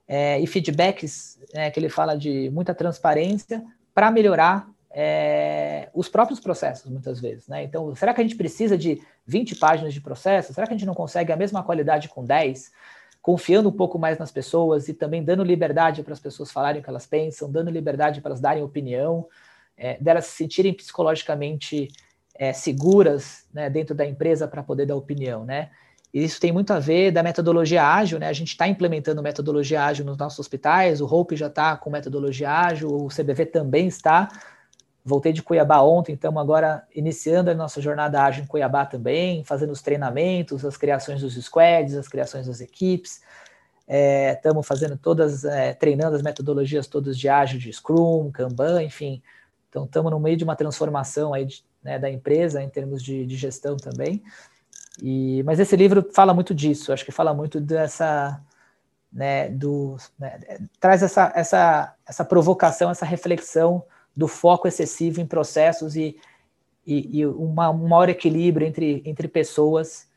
é, e feedbacks, né, que ele fala de muita transparência, para melhorar é, os próprios processos, muitas vezes. Né? Então, será que a gente precisa de 20 páginas de processo? Será que a gente não consegue a mesma qualidade com 10? Confiando um pouco mais nas pessoas e também dando liberdade para as pessoas falarem o que elas pensam, dando liberdade para elas darem opinião, é, delas se sentirem psicologicamente é, seguras né, dentro da empresa para poder dar opinião, né? E isso tem muito a ver da metodologia ágil, né? A gente está implementando metodologia ágil nos nossos hospitais, o Hope já está com metodologia ágil, o CBV também está. Voltei de Cuiabá ontem, estamos agora iniciando a nossa jornada ágil em Cuiabá também, fazendo os treinamentos, as criações dos squads, as criações das equipes. Estamos é, fazendo todas, é, treinando as metodologias todas de ágil, de Scrum, Kanban, enfim. Então, estamos no meio de uma transformação aí de, né, da empresa em termos de, de gestão também. E, mas esse livro fala muito disso, acho que fala muito dessa, né, do, né, traz essa, essa, essa provocação, essa reflexão do foco excessivo em processos e, e, e uma, um maior equilíbrio entre, entre pessoas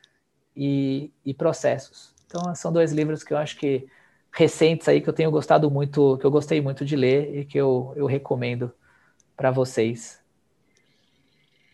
e, e processos. Então, são dois livros que eu acho que recentes aí que eu tenho gostado muito, que eu gostei muito de ler e que eu, eu recomendo para vocês.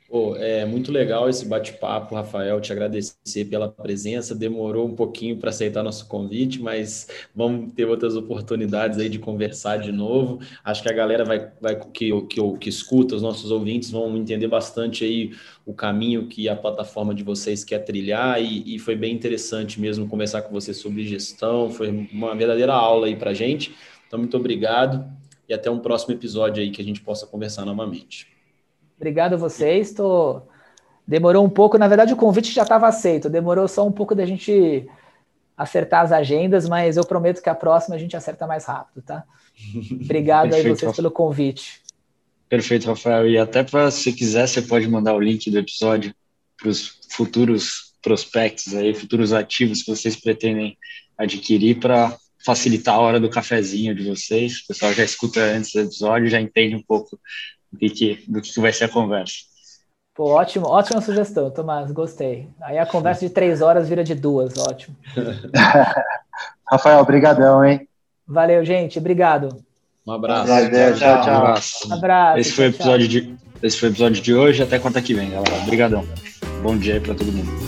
Pô, é muito legal esse bate-papo, Rafael. Te agradecer pela presença. Demorou um pouquinho para aceitar nosso convite, mas vamos ter outras oportunidades aí de conversar de novo. Acho que a galera vai, vai que, que, que escuta, os nossos ouvintes vão entender bastante aí o caminho que a plataforma de vocês quer trilhar e, e foi bem interessante mesmo conversar com você sobre gestão. Foi uma verdadeira aula aí para gente. Então, muito obrigado e até um próximo episódio aí que a gente possa conversar novamente. Obrigado a vocês. Tô... Demorou um pouco, na verdade o convite já estava aceito, demorou só um pouco da gente acertar as agendas, mas eu prometo que a próxima a gente acerta mais rápido, tá? Obrigado Perfeito, aí vocês pelo convite. Perfeito, Rafael. E até para se quiser, você pode mandar o link do episódio para os futuros prospectos aí, futuros ativos que vocês pretendem adquirir para facilitar a hora do cafezinho de vocês. O pessoal já escuta antes do episódio, já entende um pouco do que, do que vai ser a conversa. Pô, ótimo, ótima sugestão, Tomás, gostei. Aí a conversa de três horas vira de duas, ótimo. Rafael, obrigadão, hein? Valeu, gente, obrigado. Um abraço. Valeu, tchau, tchau. Um abraço. Um abraço. Esse foi, o episódio de, esse foi o episódio de hoje, até quarta que vem, galera. Obrigadão. Bom dia aí para todo mundo.